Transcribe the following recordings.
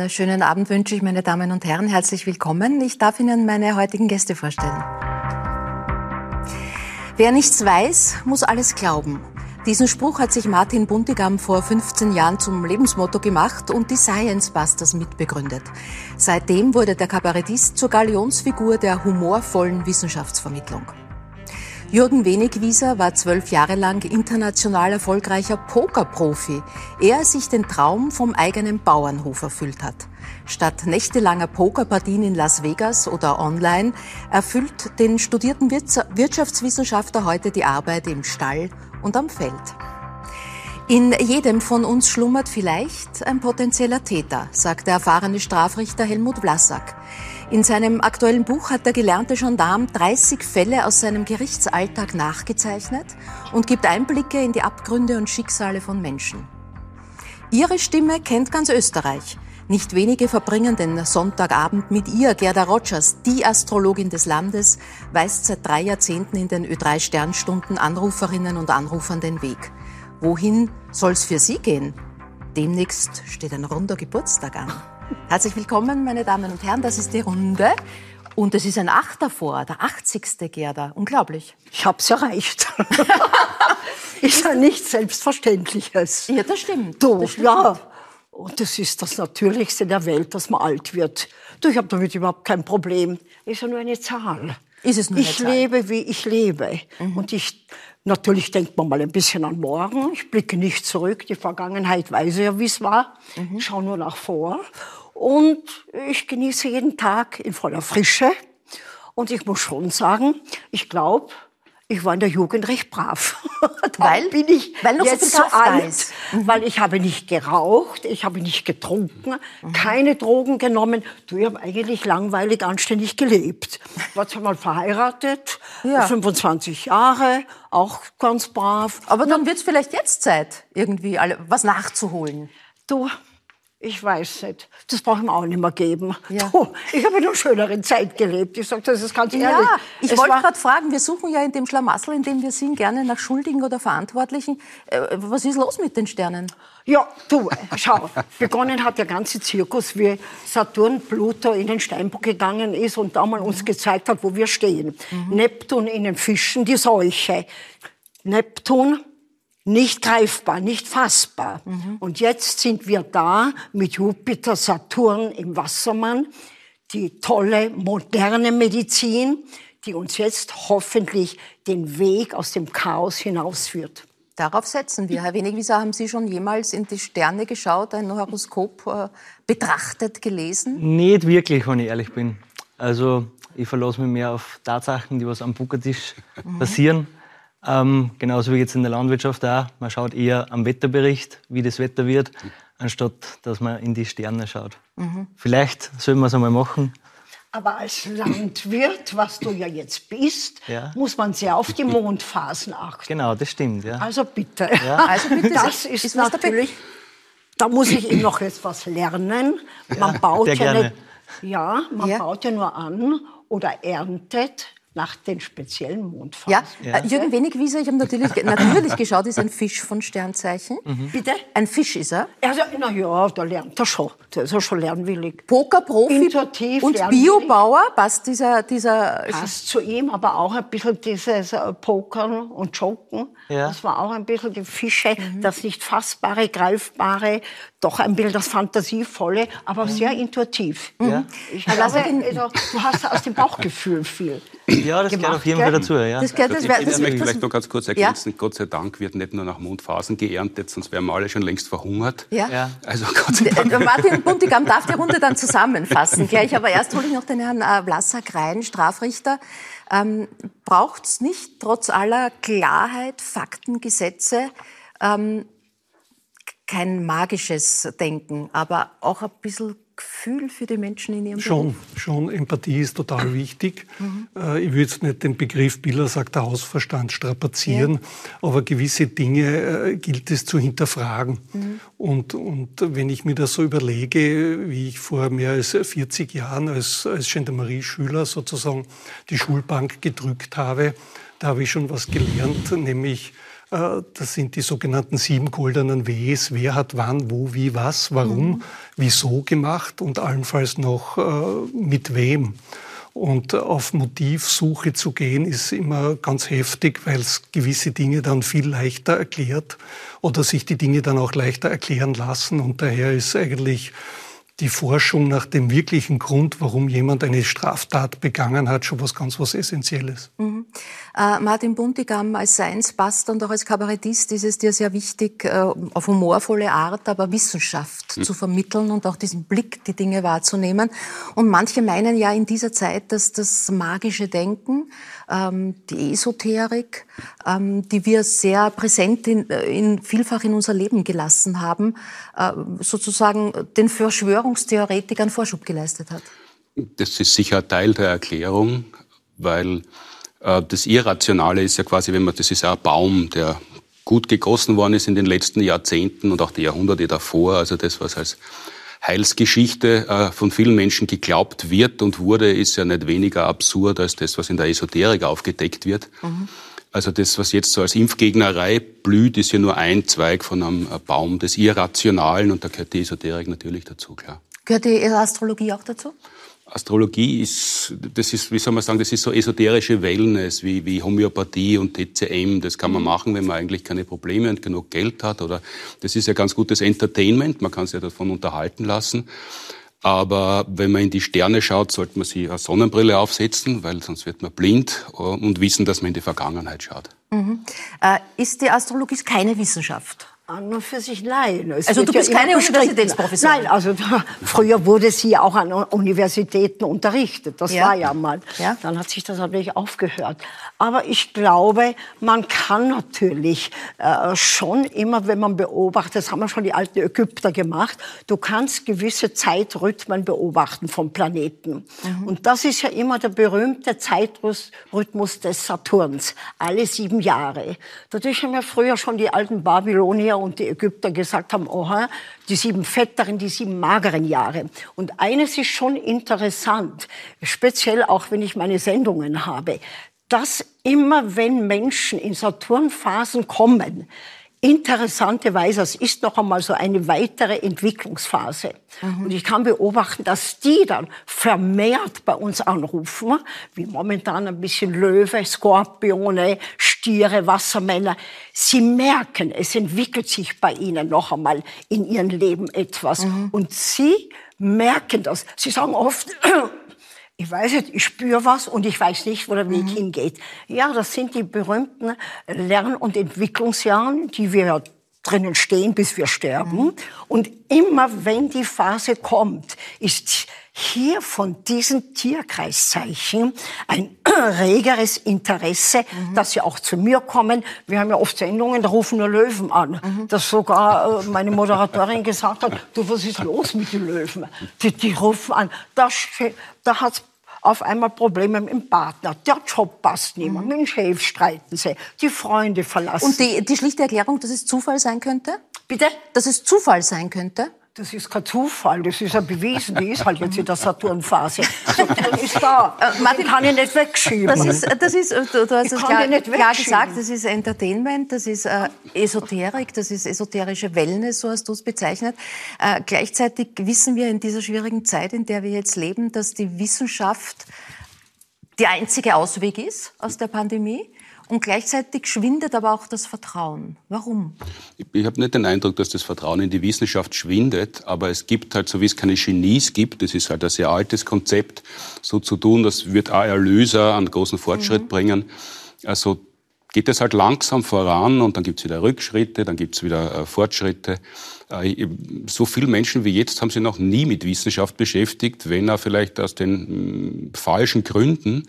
Einen schönen Abend wünsche ich, meine Damen und Herren. Herzlich willkommen. Ich darf Ihnen meine heutigen Gäste vorstellen. Wer nichts weiß, muss alles glauben. Diesen Spruch hat sich Martin Buntigam vor 15 Jahren zum Lebensmotto gemacht und die Science Busters mitbegründet. Seitdem wurde der Kabarettist zur Galionsfigur der humorvollen Wissenschaftsvermittlung. Jürgen Wenigwieser war zwölf Jahre lang international erfolgreicher Pokerprofi, ehe er sich den Traum vom eigenen Bauernhof erfüllt hat. Statt nächtelanger Pokerpartien in Las Vegas oder online erfüllt den studierten Wirtschaftswissenschaftler heute die Arbeit im Stall und am Feld. In jedem von uns schlummert vielleicht ein potenzieller Täter, sagt der erfahrene Strafrichter Helmut Vlasak. In seinem aktuellen Buch hat der gelernte Gendarm 30 Fälle aus seinem Gerichtsalltag nachgezeichnet und gibt Einblicke in die Abgründe und Schicksale von Menschen. Ihre Stimme kennt ganz Österreich. Nicht wenige verbringen den Sonntagabend mit ihr. Gerda Rogers, die Astrologin des Landes, weist seit drei Jahrzehnten in den Ö3-Sternstunden Anruferinnen und Anrufern den Weg. Wohin soll's für Sie gehen? Demnächst steht ein runder Geburtstag an. Herzlich willkommen, meine Damen und Herren. Das ist die Runde. Und es ist ein Acht davor, der 80. Gerda. Unglaublich. Ich habe es erreicht. ist ja nichts Selbstverständliches. Ja, das stimmt. Du, das stimmt. ja. Und das ist das Natürlichste der Welt, dass man alt wird. Du, ich habe damit überhaupt kein Problem. Ist ja nur eine Zahl. Ist es nur eine ich Zahl? lebe, wie ich lebe. Mhm. Und ich, natürlich denkt man mal ein bisschen an morgen. Ich blicke nicht zurück. Die Vergangenheit weiß ja, wie es war. Mhm. Ich schaue nur nach vor. Und ich genieße jeden Tag in voller Frische. Und ich muss schon sagen, ich glaube, ich war in der Jugend recht brav. Weil? bin ich Weil noch so jetzt so da alt, ist. weil ich habe nicht geraucht, ich habe nicht getrunken, keine Drogen genommen. Du, ich habe eigentlich langweilig anständig gelebt. War zwar mal verheiratet, Ja. 25 Jahre, auch ganz brav. Aber dann wird es vielleicht jetzt Zeit, irgendwie alle, was nachzuholen. Du, ich weiß nicht. Das brauche ich mir auch nicht mehr geben. Ja. Du, ich habe in einer schöneren Zeit gelebt. Ich sage das ist ganz ehrlich. Ja, ich Es wollte gerade fragen, wir suchen ja in dem Schlamassel, in dem wir sind, gerne nach Schuldigen oder Verantwortlichen. Äh, was ist los mit den Sternen? Ja, du, schau, begonnen hat der ganze Zirkus, wie Saturn, Pluto in den Steinbock gegangen ist und da mal uns gezeigt hat, wo wir stehen. Neptun in den Fischen, die Seuche. Neptun nicht greifbar, nicht fassbar. Und jetzt sind wir da mit Jupiter, Saturn im Wassermann, die tolle, moderne Medizin, die uns jetzt hoffentlich den Weg aus dem Chaos hinausführt. Darauf setzen wir. Herr Wenigwieser, haben Sie schon jemals in die Sterne geschaut, ein Horoskop äh, betrachtet, gelesen? Nicht wirklich, wenn ich ehrlich bin. Also ich verlasse mich mehr auf Tatsachen, die was am Buckertisch passieren. Ähm, genauso wie jetzt in der Landwirtschaft auch. Man schaut eher am Wetterbericht, wie das Wetter wird, anstatt dass man in die Sterne schaut. Vielleicht sollen wir es einmal machen. Aber als Landwirt, was du ja jetzt bist, Ja. muss man sehr auf die Mondphasen achten. Genau, das stimmt. Ja. Also bitte. Also bitte, das ist- ist, was natürlich. Da muss ich eben noch etwas lernen. Man baut sehr ja, gerne. nicht, ja, man Ja. baut ja nur an oder erntet nach den speziellen Mondphasen. Ja, Ja. Äh, Jürgen Wenigwieser, ich habe natürlich, natürlich geschaut, ist ein Fisch von Sternzeichen. Bitte? Ein Fisch ist er. Also, na ja, da lernt er schon. Der ist ja schon lernwillig. Pokerprofi Intuitiv, und lernwillig. Biobauer, passt dieser, dieser Passt zu ihm, aber auch ein bisschen dieses äh, Pokern und Joken. Ja. Das war auch ein bisschen die Fische, Mhm. das nicht fassbare, greifbare, doch ein bisschen das Fantasievolle, aber sehr intuitiv. Ja. Ich Aber glaube, also also, du hast aus dem Bauchgefühl viel. ja, das gehört auf jeden? Fall dazu. Ja. Das gehört, das Ich, wär, ich das, möchte das, vielleicht noch ganz kurz Ja. ergänzen. Gott sei Dank wird nicht nur nach Mondphasen geerntet, sonst wären wir alle schon längst verhungert. Ja. Ja. Also Gott sei Dank. Äh, Martin Buntigam darf die Runde dann zusammenfassen gleich. Aber erst hole ich noch den Herrn äh, Vlasak rein, Strafrichter. Ähm, Braucht es nicht trotz aller Klarheit, Fakten, Gesetze ähm, kein magisches Denken, aber auch ein bisschen Gefühl für die Menschen in ihrem Schon, Beruf? schon. Empathie ist total wichtig. Äh, Ich würde jetzt nicht den Begriff Biller sagt der Hausverstand strapazieren, aber gewisse Dinge äh, gilt es zu hinterfragen. Und, und wenn ich mir das so überlege, wie ich vor mehr als 40 Jahren als, als Gendarmerie-Schüler sozusagen die Schulbank gedrückt habe, da habe ich schon was gelernt, nämlich das sind die sogenannten sieben goldenen Ws. Wer hat wann, wo, wie, was, warum, mhm. wieso gemacht und allenfalls noch äh, mit wem. Und auf Motivsuche zu gehen, ist immer ganz heftig, weil es gewisse Dinge dann viel leichter erklärt oder sich die Dinge dann auch leichter erklären lassen. Und daher ist eigentlich die Forschung nach dem wirklichen Grund, warum jemand eine Straftat begangen hat, schon was ganz was Essentielles. Mhm. Äh, Martin Buntigam als Science-Buster und auch als Kabarettist ist es dir sehr wichtig, äh, auf humorvolle Art, aber Wissenschaft mhm. zu vermitteln und auch diesen Blick, die Dinge wahrzunehmen. Und manche meinen ja in dieser Zeit, dass das magische Denken, ähm, die Esoterik, ähm, die wir sehr präsent in, äh, in, vielfach in unser Leben gelassen haben, äh, sozusagen den Verschwörungstheoretikern Vorschub geleistet hat. Das ist sicher Teil der Erklärung, weil das Irrationale ist ja quasi, wenn man, das ist ja ein Baum, der gut gegossen worden ist in den letzten Jahrzehnten und auch die Jahrhunderte davor. Also das, was als Heilsgeschichte äh, von vielen Menschen geglaubt wird und wurde, ist ja nicht weniger absurd als das, was in der Esoterik aufgedeckt wird. Mhm. Also das, was jetzt so als Impfgegnerei blüht, ist ja nur ein Zweig von einem Baum des Irrationalen und da gehört die Esoterik natürlich dazu, klar. Gehört die Astrologie auch dazu? Astrologie ist, das ist, wie soll man sagen, das ist so esoterische Wellness wie, wie Homöopathie und TCM. Das kann man machen, wenn man eigentlich keine Probleme und genug Geld hat. Oder das ist ja ganz gutes Entertainment. Man kann sich ja davon unterhalten lassen. Aber wenn man in die Sterne schaut, sollte man sich eine Sonnenbrille aufsetzen, weil sonst wird man blind und wissen, dass man in die Vergangenheit schaut. Mhm. Äh, ist die Astrologie keine Wissenschaft? An und für sich nein. Es also du bist ja keine Universitätsprofessorin? Nein, also da, früher wurde sie auch an Universitäten unterrichtet. Das ja. war ja mal. Ja. Dann hat sich das natürlich aufgehört. Aber ich glaube, man kann natürlich äh, schon immer, wenn man beobachtet, das haben wir schon die alten Ägypter gemacht, du kannst gewisse Zeitrhythmen beobachten vom Planeten. Mhm. Und das ist ja immer der berühmte Zeitrhythmus des Saturns, alle sieben Jahre. Dadurch haben ja früher schon die alten Babylonier und die Ägypter gesagt haben, oha, die sieben fetteren, die sieben mageren Jahre. Und eines ist schon interessant, speziell auch wenn ich meine Sendungen habe, dass immer wenn Menschen in Saturnphasen kommen, Interessanterweise, es ist noch einmal so eine weitere Entwicklungsphase. Mhm. Und ich kann beobachten, dass die dann vermehrt bei uns anrufen, wie momentan ein bisschen Löwe, Skorpione, Stiere, Wassermänner. Sie merken, es entwickelt sich bei ihnen noch einmal in ihrem Leben etwas. Mhm. Und sie merken das. Sie sagen oft, ich weiß nicht, ich spüre was und ich weiß nicht, wo der Weg mhm. hingeht. Ja, das sind die berühmten Lern- und Entwicklungsjahren, die wir drinnen stehen, bis wir sterben. Mhm. Und immer wenn die Phase kommt, ist hier von diesen Tierkreiszeichen ein regeres Interesse, mhm. dass sie auch zu mir kommen. Wir haben ja oft Sendungen, da rufen nur Löwen an. Mhm. Dass sogar äh, meine Moderatorin gesagt hat, du, was ist los mit den Löwen? Die, die rufen an. Da, da hat's auf einmal Probleme mit dem Partner. Der Job passt nicht mehr, mhm. mit dem Chef streiten sie, die Freunde verlassen. Und die, die schlichte Erklärung, dass es Zufall sein könnte? Bitte? Dass es Zufall sein könnte? Das ist kein Zufall, das ist ja bewiesen, die ist halt jetzt in der Saturnphase. Saturn ist da, äh, Martin, kann ich nicht wegschieben. Das ist, das ist du, du hast es klar, klar, gesagt, das ist Entertainment, das ist äh, Esoterik, das ist esoterische Wellness, so hast du es bezeichnet. Äh, gleichzeitig wissen wir in dieser schwierigen Zeit, in der wir jetzt leben, dass die Wissenschaft der einzige Ausweg ist aus der Pandemie. Und gleichzeitig schwindet aber auch das Vertrauen. Warum? Ich, ich habe nicht den Eindruck, dass das Vertrauen in die Wissenschaft schwindet, aber es gibt halt, so wie es keine Genies gibt, das ist halt ein sehr altes Konzept, so zu tun, das wird auch Erlöser einen großen Fortschritt mhm. bringen. Also geht es halt langsam voran und dann gibt es wieder Rückschritte, dann gibt es wieder äh, Fortschritte. Äh, so viele Menschen wie jetzt haben sich noch nie mit Wissenschaft beschäftigt, wenn auch vielleicht aus den mh, hm, falschen Gründen.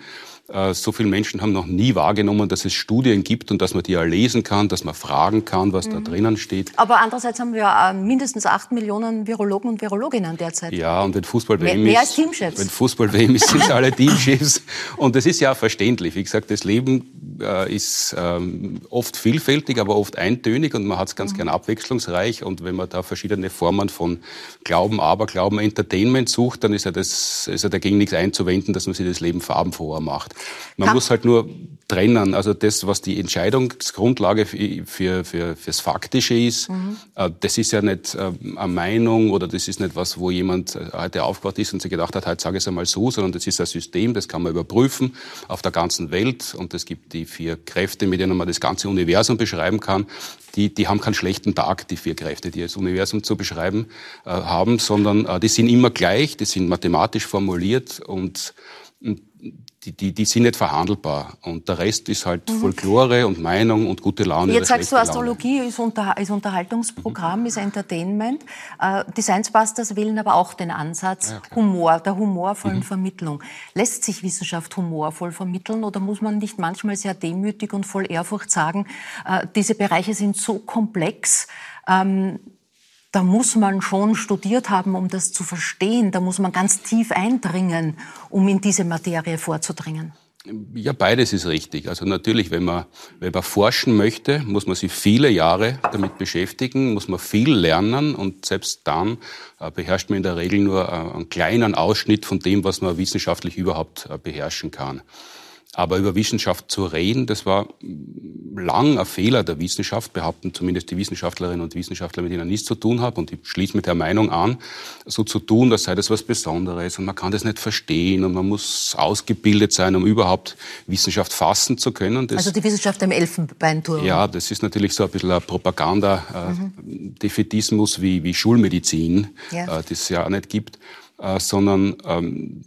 Äh, so viele Menschen haben noch nie wahrgenommen, dass es Studien gibt und dass man die ja lesen kann, dass man fragen kann, was mhm. da drinnen steht. Aber andererseits haben wir äh, mindestens acht Millionen Virologen und Virologinnen derzeit. Ja, und wenn Fußball mehr, WM mehr ist, als Teamchefs. wenn Fußball WM ist, sind alle Teamchefs. Und das ist ja verständlich. Wie gesagt, das Leben äh, ist ähm, oft vielfältig, aber oft eintönig und man hat es ganz mhm. gern abwechslungsreich. Und wenn man da verschiedene Formen von Glauben, Aberglauben, Entertainment sucht, dann ist ja, das, ist ja dagegen nichts einzuwenden, dass man sich das Leben farbenfroher macht. Man Ka muss halt nur trennen. Also das, was die Entscheidungsgrundlage für, für, für, fürs Faktische ist, mhm. äh, das ist ja nicht äh, eine Meinung oder das ist nicht was, wo jemand äh, heute aufgewacht ist und sich gedacht hat, heute sage ich es einmal so, sondern das ist ein System, das kann man überprüfen auf der ganzen Welt und es gibt die vier Kräfte, mit denen man das ganze Universum beschreiben kann. Die, die haben keinen schlechten Tag, die vier Kräfte, die das Universum zu beschreiben äh, haben, sondern die sind immer gleich, die sind mathematisch formuliert und die, die, die sind nicht verhandelbar. Und der Rest ist halt mhm. Folklore und Meinung und gute Laune. Jetzt sagst du, Astrologie ist, Unter, ist Unterhaltungsprogramm, mhm. ist Entertainment. Äh, die Science Busters wählen aber auch den Ansatz ja, Humor, der humorvollen mhm. Vermittlung. Lässt sich Wissenschaft humorvoll vermitteln oder muss man nicht manchmal sehr demütig und voll Ehrfurcht sagen, äh, diese Bereiche sind so komplex, ähm, da muss man schon studiert haben, um das zu verstehen. Da muss man ganz tief eindringen, um in diese Materie vorzudringen. Ja, beides ist richtig. Also natürlich, wenn man, wenn man forschen möchte, muss man sich viele Jahre damit beschäftigen, muss man viel lernen und selbst dann äh, beherrscht man in der Regel nur äh, einen kleinen Ausschnitt von dem, was man wissenschaftlich überhaupt äh, beherrschen kann. Aber über Wissenschaft zu reden, das war lang ein Fehler der Wissenschaft, behaupten zumindest die Wissenschaftlerinnen und Wissenschaftler, mit denen ich nichts zu tun habe. Und ich schließe mit der Meinung an, so zu tun, das sei das was Besonderes und man kann das nicht verstehen und man muss ausgebildet sein, um überhaupt Wissenschaft fassen zu können. Das, also die Wissenschaft im Elfenbeinturm. Ja, das ist natürlich so ein bisschen ein Propaganda-Defetismus mhm. wie, wie Schulmedizin, ja. äh, das es ja auch nicht gibt, äh, sondern ähm,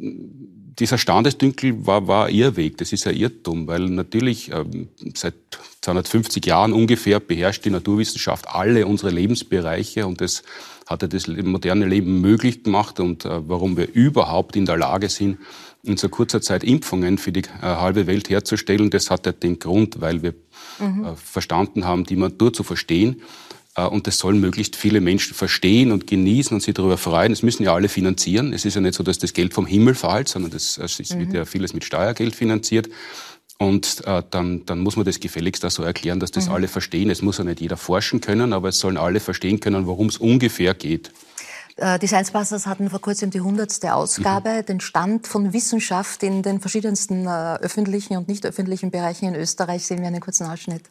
dieser Standesdünkel war, war Irrweg, das ist ein Irrtum, weil natürlich ähm, seit 250 Jahren ungefähr beherrscht die Naturwissenschaft alle unsere Lebensbereiche und das hat ja das moderne Leben möglich gemacht. Und äh, warum wir überhaupt in der Lage sind, in so kurzer Zeit Impfungen für die äh, halbe Welt herzustellen, das hat ja den Grund, weil wir mhm. äh, verstanden haben, die Natur zu verstehen und das sollen möglichst viele Menschen verstehen und genießen und sich darüber freuen. Das müssen ja alle finanzieren. Es ist ja nicht so, dass das Geld vom Himmel fällt, sondern das, es mhm. wird ja vieles mit Steuergeld finanziert. Und äh, dann, dann muss man das gefälligst auch so erklären, dass das mhm. alle verstehen. Es muss ja nicht jeder forschen können, aber es sollen alle verstehen können, worum es ungefähr geht. Äh, die Science Busters hatten vor kurzem die hundertste Ausgabe, mhm. den Stand von Wissenschaft in den verschiedensten äh, öffentlichen und nicht öffentlichen Bereichen in Österreich. Sehen wir einen kurzen Ausschnitt.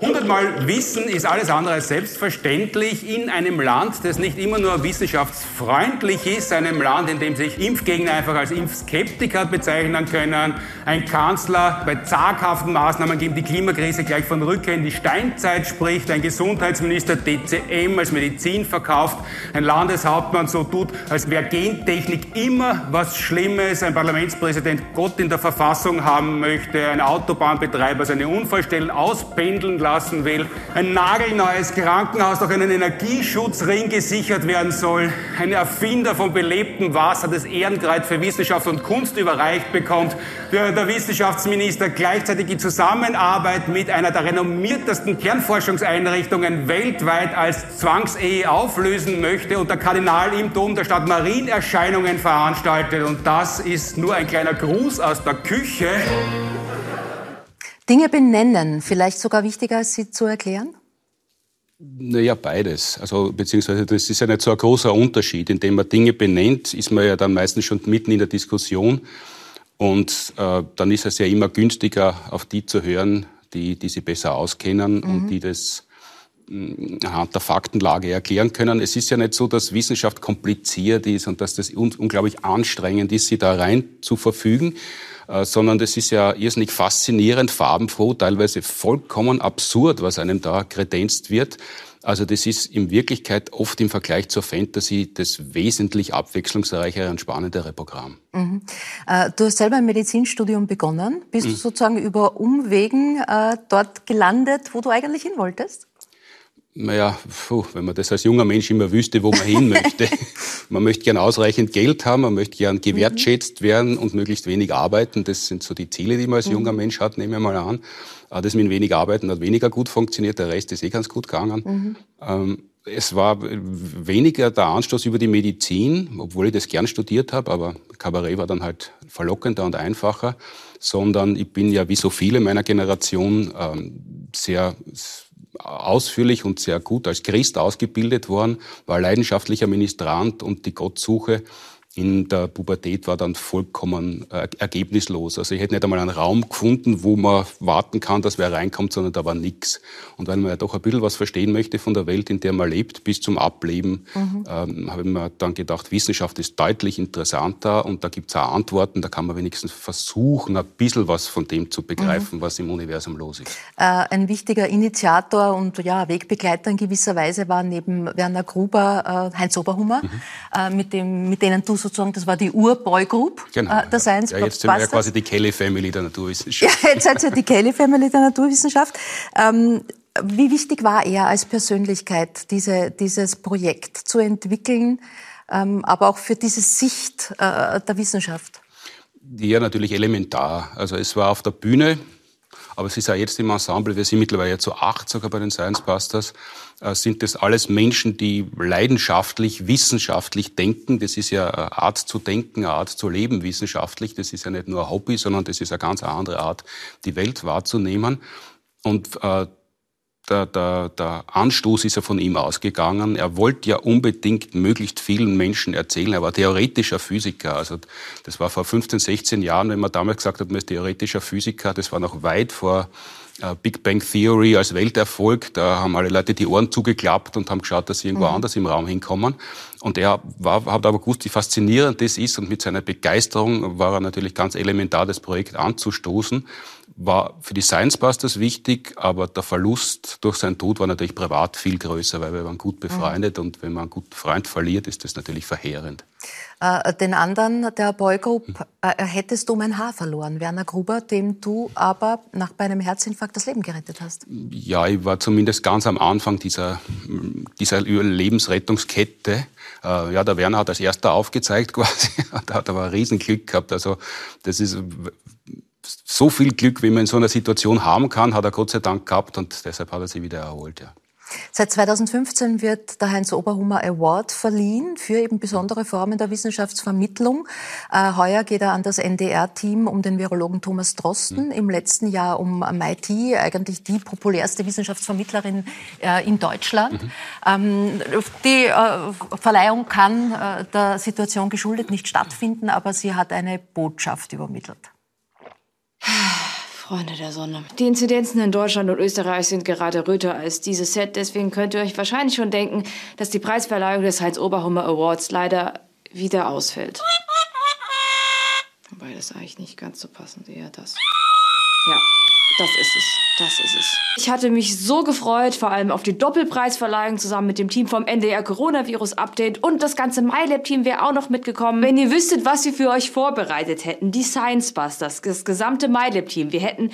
Hundertmal Wissen ist alles andere als selbstverständlich in einem Land, das nicht immer nur wissenschaftsfreundlich ist, einem Land, in dem sich Impfgegner einfach als Impfskeptiker bezeichnen können, ein Kanzler bei zaghaften Maßnahmen gegen die Klimakrise gleich von Rückkehr in die Steinzeit spricht, ein Gesundheitsminister DCM als Medizin verkauft, ein Landeshauptmann so tut, als wäre Gentechnik immer was Schlimmes, ein Parlamentspräsident Gott in der Verfassung haben möchte, ein Autobahnbetreiber seine Unfallstellen auspendeln lassen, will. Ein nagelneues Krankenhaus durch einen Energieschutzring gesichert werden soll. Ein Erfinder von belebtem Wasser das Ehrenkreuz für Wissenschaft und Kunst überreicht bekommt. Der, der Wissenschaftsminister gleichzeitig in Zusammenarbeit mit einer der renommiertesten Kernforschungseinrichtungen weltweit als Zwangsehe auflösen möchte und der Kardinal im Dom der Stadt Marienerscheinungen veranstaltet. Und das ist nur ein kleiner Gruß aus der Küche. Dinge benennen, vielleicht sogar wichtiger als sie zu erklären? Naja, beides. Also, beziehungsweise, das ist ja nicht so ein großer Unterschied. Indem man Dinge benennt, ist man ja dann meistens schon mitten in der Diskussion. Und äh, dann ist es ja immer günstiger, auf die zu hören, die, die sie besser auskennen mhm. und die das mm, anhand der Faktenlage erklären können. Es ist ja nicht so, dass Wissenschaft kompliziert ist und dass das un unglaublich anstrengend ist, sie da rein zu verfügen. Äh, sondern das ist ja irrsinnig faszinierend, farbenfroh, teilweise vollkommen absurd, was einem da kredenzt wird. Also das ist in Wirklichkeit oft im Vergleich zur Fantasy das wesentlich abwechslungsreichere und spannendere Programm. Mhm. Äh, du hast selber ein Medizinstudium begonnen. Bist mhm. du sozusagen über Umwegen äh, dort gelandet, wo du eigentlich hin wolltest? Naja, puh, wenn man das als junger Mensch immer wüsste, wo man hin möchte. man möchte gern ausreichend Geld haben, man möchte gern gewertschätzt mhm. werden und möglichst wenig arbeiten. Das sind so die Ziele, die man als mhm. junger Mensch hat, nehme ich mal an. Das mit wenig Arbeiten hat weniger gut funktioniert, der Rest ist eh ganz gut gegangen. Mhm. Ähm, es war weniger der Anstoß über die Medizin, obwohl ich das gern studiert habe, aber Kabarett war dann halt verlockender und einfacher, sondern ich bin ja wie so viele meiner Generation ähm, sehr ausführlich und sehr gut als Christ ausgebildet worden, war leidenschaftlicher Ministrant und die Gottsuche in der Pubertät war dann vollkommen äh, ergebnislos. Also ich hätte nicht einmal einen Raum gefunden, wo man warten kann, dass wer reinkommt, sondern da war nichts. Und weil man ja doch ein bisschen was verstehen möchte von der Welt, in der man lebt, bis zum Ableben, mhm. ähm, habe ich mir dann gedacht, Wissenschaft ist deutlich interessanter und da gibt es auch Antworten, da kann man wenigstens versuchen, ein bisschen was von dem zu begreifen, mhm. was im Universum los ist. Äh, ein wichtiger Initiator und ja, Wegbegleiter in gewisser Weise war neben Werner Gruber äh, Heinz Oberhummer, mhm. äh, mit, dem, mit denen du sozusagen, das war die Ur-Boy Group genau, äh, der Science ja, Jetzt sind wir ja quasi die Kelly Family der Naturwissenschaft. Ja, jetzt seid ihr die Kelly Family der Naturwissenschaft. Ähm, wie wichtig war er als Persönlichkeit, diese, dieses Projekt zu entwickeln, ähm, aber auch für diese Sicht äh, der Wissenschaft? Ja, natürlich elementar. Also es war auf der Bühne, aber es ist auch jetzt im Ensemble, wir sind mittlerweile zu acht sogar bei den Science Busters, äh, sind das alles Menschen, die leidenschaftlich, wissenschaftlich denken. Das ist ja eine Art zu denken, eine Art zu leben wissenschaftlich. Das ist ja nicht nur ein Hobby, sondern das ist eine ganz andere Art, die Welt wahrzunehmen. Und äh, der, der, der Anstoß ist ja von ihm ausgegangen. Er wollte ja unbedingt möglichst vielen Menschen erzählen. Er war theoretischer Physiker. Also das war vor 15, 16 Jahren, wenn man damals gesagt hat, man ist theoretischer Physiker. Das war noch weit vor äh, Big Bang Theory als Welterfolg. Da haben alle Leute die Ohren zugeklappt und haben geschaut, dass sie irgendwo mhm. anders im Raum hinkommen. Und er war, hat aber gewusst, wie faszinierend das ist. Und mit seiner Begeisterung war er natürlich ganz elementar, das Projekt anzustoßen war für die Science Busters wichtig, aber der Verlust durch seinen Tod war natürlich privat viel größer, weil wir waren gut befreundet mhm. und wenn man einen guten Freund verliert, ist das natürlich verheerend. Äh, den anderen der Boygroup äh, hättest du um ein Haar verloren, Werner Gruber, dem du aber nach bei einem Herzinfarkt das Leben gerettet hast. Ja, ich war zumindest ganz am Anfang dieser, dieser Lebensrettungskette. Äh, ja, der Werner hat als erster aufgezeigt quasi. da hat aber ein Riesenglück gehabt. Also das ist so viel Glück, wie man in so einer Situation haben kann, hat er Gott sei Dank gehabt und deshalb hat er sich wieder erholt. Ja. Seit 2015 wird der Heinz Oberhummer Award verliehen für eben besondere Formen der Wissenschaftsvermittlung. Äh, heuer geht er an das NDR-Team um den Virologen Thomas Drosten, mhm. im letzten Jahr um MIT, eigentlich die populärste Wissenschaftsvermittlerin äh, in Deutschland. Mhm. Ähm, die äh, Verleihung kann der Situation geschuldet nicht stattfinden, aber sie hat eine Botschaft übermittelt. Freunde der Sonne. Die Inzidenzen in Deutschland und Österreich sind gerade röter als dieses Set. Deswegen könnt ihr euch wahrscheinlich schon denken, dass die Preisverleihung des Heinz-Oberhummer Awards leider wieder ausfällt. Wobei das eigentlich nicht ganz so passend, eher das. Das ist es. Das ist es. Ich hatte mich so gefreut, vor allem auf die Doppelpreisverleihung zusammen mit dem Team vom NDR Coronavirus Update und das ganze MyLab-Team wäre auch noch mitgekommen. Wenn ihr wüsstet, was wir für euch vorbereitet hätten, die Science Busters, das gesamte MyLab-Team, wir hätten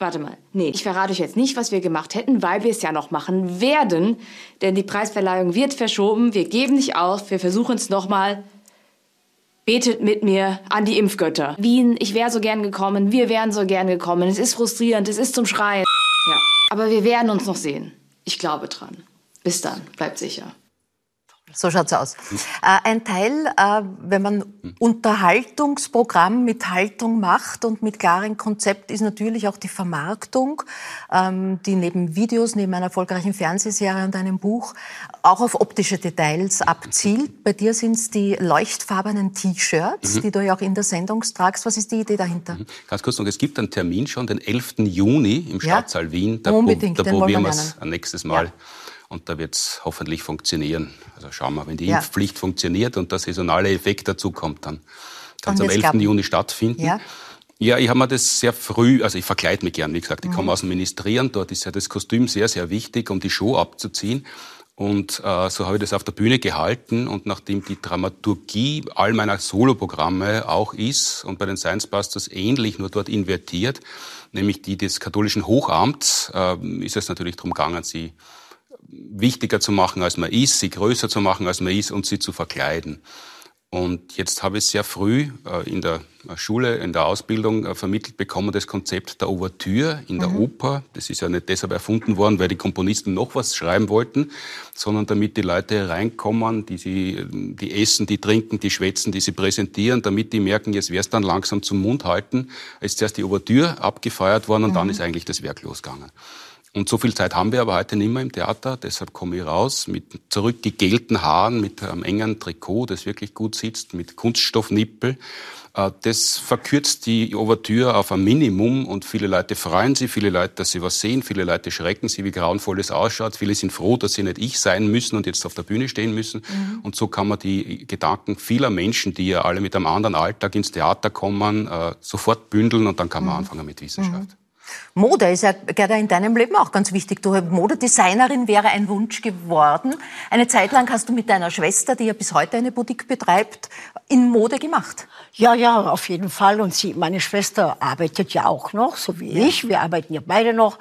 Warte mal. Nee, ich verrate euch jetzt nicht, was wir gemacht hätten, weil wir es ja noch machen werden. Denn die Preisverleihung wird verschoben. Wir geben nicht auf. Wir versuchen es nochmal betet mit mir an die Impfgötter. Wien, ich wäre so gern gekommen, wir wären so gern gekommen. Es ist frustrierend, es ist zum Schreien. Ja, aber wir werden uns noch sehen. Ich glaube dran. Bis dann, bleibt sicher. So schaut's aus. Äh, ein Teil, äh, wenn man Unterhaltungsprogramm mit Haltung macht und mit klarem Konzept, ist natürlich auch die Vermarktung, ähm, die neben Videos, neben einer erfolgreichen Fernsehserie und einem Buch auch auf optische Details abzielt. Bei dir sind es die leuchtfarbenen T-Shirts, mhm. die du ja auch in der Sendung tragst. Was ist die Idee dahinter? Mhm. Ganz kurz noch, es gibt einen Termin schon, den 11. Juni im Stadtsaal ja? Wien. Da, Unbedingt, da probieren wir es nächstes Mal. Ja und da wird es hoffentlich funktionieren. Also schauen wir, wenn die ja. Impfpflicht funktioniert und der saisonale Effekt dazu kommt, dann kann es am 11. Klappen. Juni stattfinden. Ja. Ja, ich habe mir das sehr früh, also ich verkleide mich gern, wie gesagt, ich mhm. komme aus dem Ministrieren, dort ist ja das Kostüm sehr, sehr wichtig, um die Show abzuziehen. Und äh, so habe ich das auf der Bühne gehalten und nachdem die Dramaturgie all meiner Soloprogramme auch ist und bei den Science Busters ähnlich, nur dort invertiert, nämlich die des katholischen Hochamts, äh, ist es natürlich darum gegangen, sie wichtiger zu machen, als man ist, sie größer zu machen, als man ist und sie zu verkleiden. Und jetzt habe ich sehr früh äh, in der Schule, in der Ausbildung äh, vermittelt bekommen, das Konzept der Ouvertüre in der mhm. Oper. Das ist ja nicht deshalb erfunden worden, weil die Komponisten noch was schreiben wollten, sondern damit die Leute reinkommen, die, sie, die essen, die trinken, die schwätzen, die sie präsentieren, damit die merken, jetzt wäre es dann langsam zum Mund halten. Ist zuerst die Ouvertüre abgefeiert worden und mhm. dann ist eigentlich das Werk losgegangen. Und so viel Zeit haben wir aber heute nicht mehr im Theater. Deshalb komme ich raus mit zurückgegelten Haaren, mit einem engen Trikot, das wirklich gut sitzt, mit Kunststoffnippel. Äh, das verkürzt die Ouvertüre auf ein Minimum und viele Leute freuen sich, viele Leute, dass sie was sehen, viele Leute schrecken sich, wie grauenvoll es ausschaut. Viele sind froh, dass sie nicht ich sein müssen und jetzt auf der Bühne stehen müssen. Mhm. Und so kann man die Gedanken vieler Menschen, die ja alle mit einem anderen Alltag ins Theater kommen, äh, sofort bündeln und dann kann man mhm. anfangen mit Wissenschaft. Mhm. Mode ist ja gerade in deinem Leben auch ganz wichtig. Du Modedesignerin wäre ein Wunsch geworden. Eine Zeit lang hast du mit deiner Schwester, die ja bis heute eine Boutique betreibt, in Mode gemacht. Ja, ja, auf jeden Fall. Und sie, meine Schwester arbeitet ja auch noch, so wie ja. ich. Wir arbeiten ja beide noch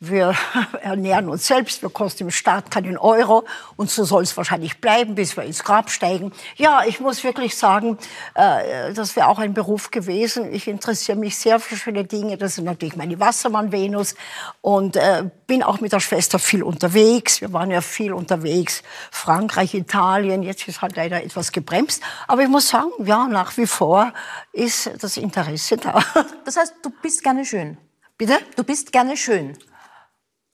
wir ernähren uns selbst, wir kosten im Staat keinen Euro und so soll es wahrscheinlich bleiben, bis wir ins Grab steigen. Ja, ich muss wirklich sagen, äh, das wäre auch ein Beruf gewesen. Ich interessiere mich sehr für schöne Dinge. Das ist natürlich meine Wassermann-Venus und äh, bin auch mit der Schwester viel unterwegs. Wir waren ja viel unterwegs, Frankreich, Italien. Jetzt ist halt leider etwas gebremst. Aber ich muss sagen, ja, nach wie vor ist das Interesse da. Das heißt, du bist gerne schön. Bitte? Du bist gerne schön.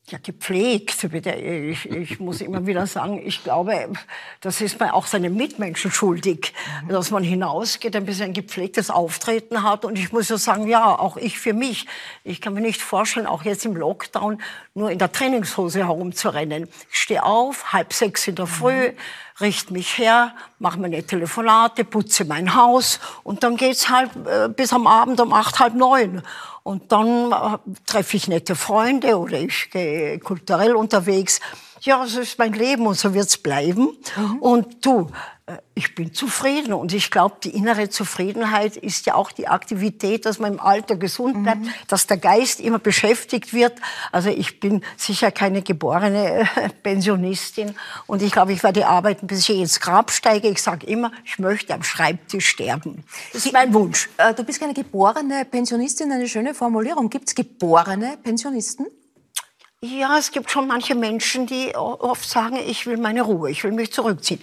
Ja, gepflegt. Bitte. Ich, ich muss immer wieder sagen, ich glaube, das ist man auch seinen Mitmenschen schuldig, mhm. dass man hinausgeht, ein bisschen ein gepflegtes Auftreten hat. Und ich muss ja sagen, ja, auch ich für mich. Ich kann mir nicht vorstellen, auch jetzt im Lockdown nur in der Trainingshose herumzurennen. Ich stehe auf, halb sechs in der Früh, mhm. richte mich her, mache meine Telefonate, putze mein Haus und dann geht's halt bis am Abend um acht, halb neun. Und dann äh, treffe ich nette Freunde oder ich gehe kulturell unterwegs. Ja, so ist mein Leben und so wird's bleiben. Mhm. Und du, ich bin zufrieden und ich glaube, die innere Zufriedenheit ist ja auch die Aktivität, dass man im Alter gesund bleibt, mhm. dass der Geist immer beschäftigt wird. Also ich bin sicher keine geborene äh, Pensionistin und ich glaube, ich werde arbeiten, bis ich ins Grab steige. Ich sage immer, ich möchte am Schreibtisch sterben. Das ist mein Wunsch. Äh, du bist keine geborene Pensionistin, eine schöne Formulierung. Gibt es geborene Pensionisten? Ja, es gibt schon manche Menschen, die oft sagen, ich will meine Ruhe, ich will mich zurückziehen.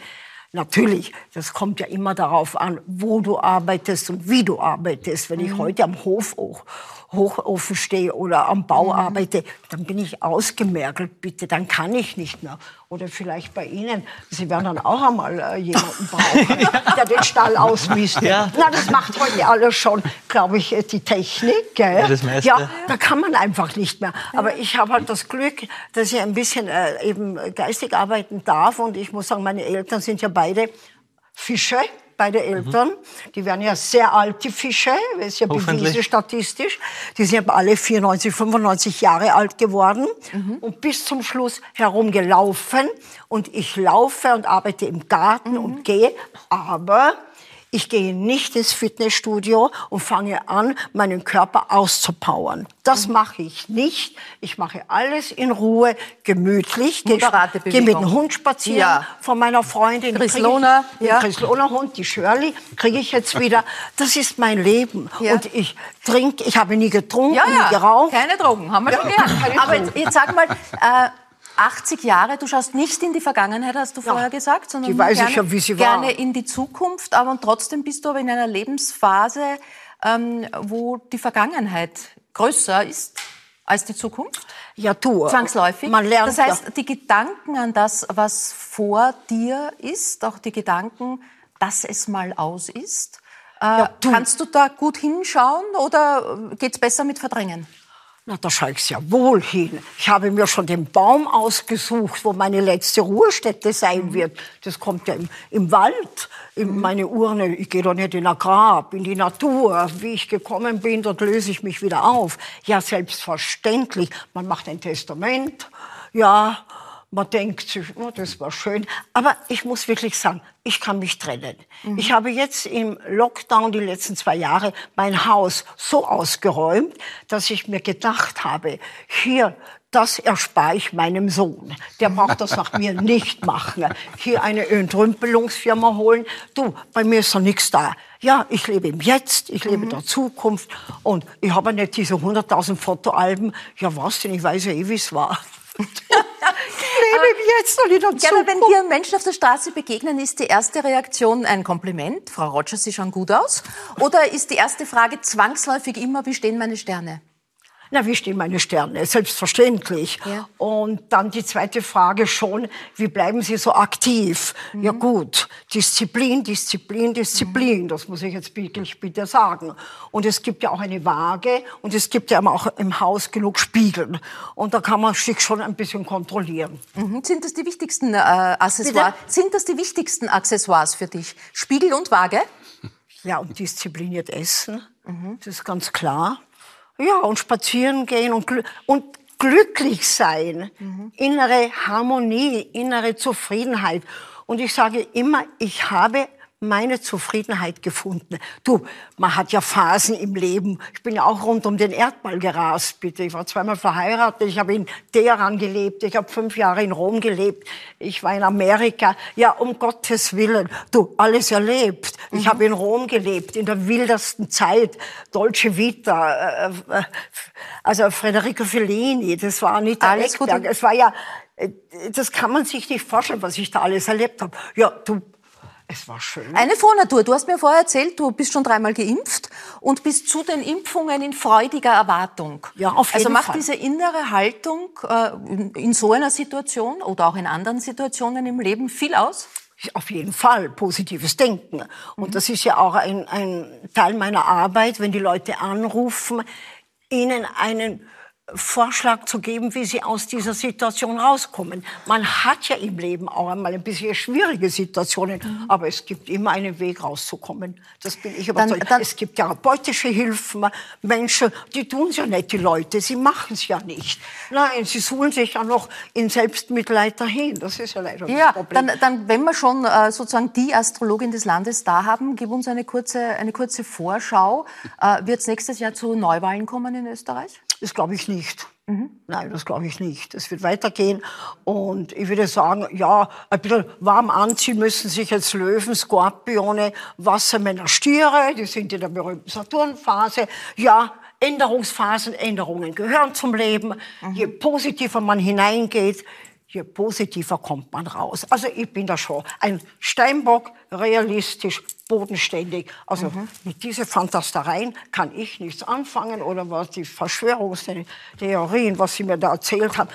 Natürlich, das kommt ja immer darauf an, wo du arbeitest und wie du arbeitest. Wenn ich mhm. heute am Hof auch Hochofen stehe oder am Bau mhm. arbeite, dann bin ich ausgemergelt, bitte, dann kann ich nicht mehr. Oder vielleicht bei Ihnen, Sie werden dann auch einmal äh, jemanden brauchen, der den Stall ausmistet. Ja. Na, das macht heute alles schon, glaube ich, äh, die Technik. Gell? Ja, das meiste. ja, da kann man einfach nicht mehr. Aber ich habe halt das Glück, dass ich ein bisschen äh, eben geistig arbeiten darf. Und ich muss sagen, meine Eltern sind ja beide Fische beide Eltern. Mhm. Die werden ja sehr alt, die Fische, das ist ja bewiesen statistisch. Die sind ja alle 94, 95 Jahre alt geworden mhm. und bis zum Schluss herumgelaufen. Und ich laufe und arbeite im Garten mhm. und gehe, aber ich gehe nicht ins Fitnessstudio und fange an, meinen Körper auszupowern. Das mhm. mache ich nicht. Ich mache alles in Ruhe, gemütlich. Moderate Gehe mit dem Hund spazieren ja. von meiner Freundin. Chris Lohner. Ja. Chris Lohner Hund, die Shirley, kriege ich jetzt wieder. Das ist mein Leben. Ja. Und ich trinke, ich habe nie getrunken, ja, ja. nie geraucht. Keine Drogen, haben wir schon gehört. Aber jetzt, jetzt sag mal, äh, 80 Jahre, du schaust nicht in die Vergangenheit, hast du ja, vorher gesagt, sondern die weiß gerne, ich ja, wie sie gerne war. in die Zukunft. Aber trotzdem bist du aber in einer Lebensphase, ähm, wo die Vergangenheit größer ist als die Zukunft? Ja, du. Zwangsläufig. Man lernt, das heißt, ja. die Gedanken an das, was vor dir ist, auch die Gedanken, dass es mal aus ist, äh, ja, du. kannst du da gut hinschauen oder geht es besser mit Verdrängen? Na, da schaue ich sehr wohl hin. Ich habe mir schon den Baum ausgesucht, wo meine letzte Ruhestätte sein mhm. wird. Das kommt ja im, im Wald, in mhm. meine Urne. Ich gehe doch nicht in ein Grab, in die Natur. Wie ich gekommen bin, dort löse ich mich wieder auf. Ja, selbstverständlich. Man macht ein Testament. Ja, man denkt sich, oh, das war schön. Aber ich muss wirklich sagen, ich kann mich trennen. Mhm. Ich habe jetzt im Lockdown die letzten zwei Jahre mein Haus so ausgeräumt, dass ich mir gedacht habe, hier das erspare ich meinem Sohn. Der braucht das nach mir nicht machen. Hier eine Entrümpelungsfirma holen. Du, bei mir ist doch nichts da. Ja, ich lebe im Jetzt, ich lebe mhm. der Zukunft und ich habe nicht diese 100.000 Fotoalben. Ja, was denn? Ich weiß ja eh, wie es war. ich lebe im Jetzt und in der Zukunft. Wenn dir Menschen auf der Straße begegnen, ist die erste Reaktion ein Kompliment? Frau Rogers, Sie schauen gut aus. Oder ist die erste Frage zwangsläufig immer, wie stehen meine Sterne? Na, wie stehen meine Sterne? Selbstverständlich. Ja. Und dann die zweite Frage schon, wie bleiben Sie so aktiv? Mhm. Ja gut, Disziplin, Disziplin, Disziplin, mhm. das muss ich jetzt wirklich bitte sagen. Und es gibt ja auch eine Waage und es gibt ja auch im Haus genug Spiegel. Und da kann man sich schon ein bisschen kontrollieren. Mhm. Sind das die wichtigsten äh, Accessoires? Bitte? Sind das die wichtigsten Accessoires für dich? Spiegel und Waage? Ja, und diszipliniert essen, mhm. das ist ganz klar. Ja, und spazieren gehen und, und glücklich sein. Mhm. Innere Harmonie, innere Zufriedenheit. Und ich sage immer, ich habe meine Zufriedenheit gefunden. Du, man hat ja Phasen im Leben. Ich bin ja auch rund um den Erdball gerast, bitte. Ich war zweimal verheiratet. Ich habe in Teheran gelebt. Ich habe fünf Jahre in Rom gelebt. Ich war in Amerika. Ja, um Gottes Willen. Du, alles erlebt. Mhm. Ich habe in Rom gelebt, in der wildesten Zeit. Dolce Vita. Äh, äh, also Federico Fellini. Das war nicht alles gut. Es war ja, äh, das kann man sich nicht vorstellen, was ich da alles erlebt habe. Ja, du, es war schön. Eine Vornatur. Du hast mir vorher erzählt, du bist schon dreimal geimpft und bist zu den Impfungen in freudiger Erwartung. Ja, auf jeden also macht Fall. diese innere Haltung äh, in so einer Situation oder auch in anderen Situationen im Leben viel aus? Auf jeden Fall positives Denken. Und mhm. das ist ja auch ein, ein Teil meiner Arbeit, wenn die Leute anrufen, ihnen einen Vorschlag zu geben, wie sie aus dieser Situation rauskommen. Man hat ja im Leben auch einmal ein bisschen schwierige Situationen, mhm. aber es gibt immer einen Weg rauszukommen. Das bin ich überzeugt. Dann, dann es gibt therapeutische Hilfen, Menschen, die tun es ja nicht, die Leute, sie machen es ja nicht. Nein, sie suchen sich ja noch in Selbstmitleid dahin. Das ist ja leider ja, das Problem. Dann, dann, wenn wir schon äh, sozusagen die Astrologin des Landes da haben, gib uns eine kurze, eine kurze Vorschau. Äh, Wird es nächstes Jahr zu Neuwahlen kommen in Österreich? Das glaube ich nicht. Mhm. Nein, das glaube ich nicht. Es wird weitergehen. Und ich würde sagen, ja, ein bisschen warm anziehen müssen sich jetzt Löwen, Skorpione, Wassermänner, Stiere. Die sind in der berühmten Saturnphase. Ja, Änderungsphasen, Änderungen gehören zum Leben. Mhm. Je positiver man hineingeht, je positiver kommt man raus. Also ich bin da schon ein Steinbock, realistisch, bodenständig. Also mhm. mit diesen Fantastereien kann ich nichts anfangen oder was die Verschwörungstheorien, was Sie mir da erzählt haben.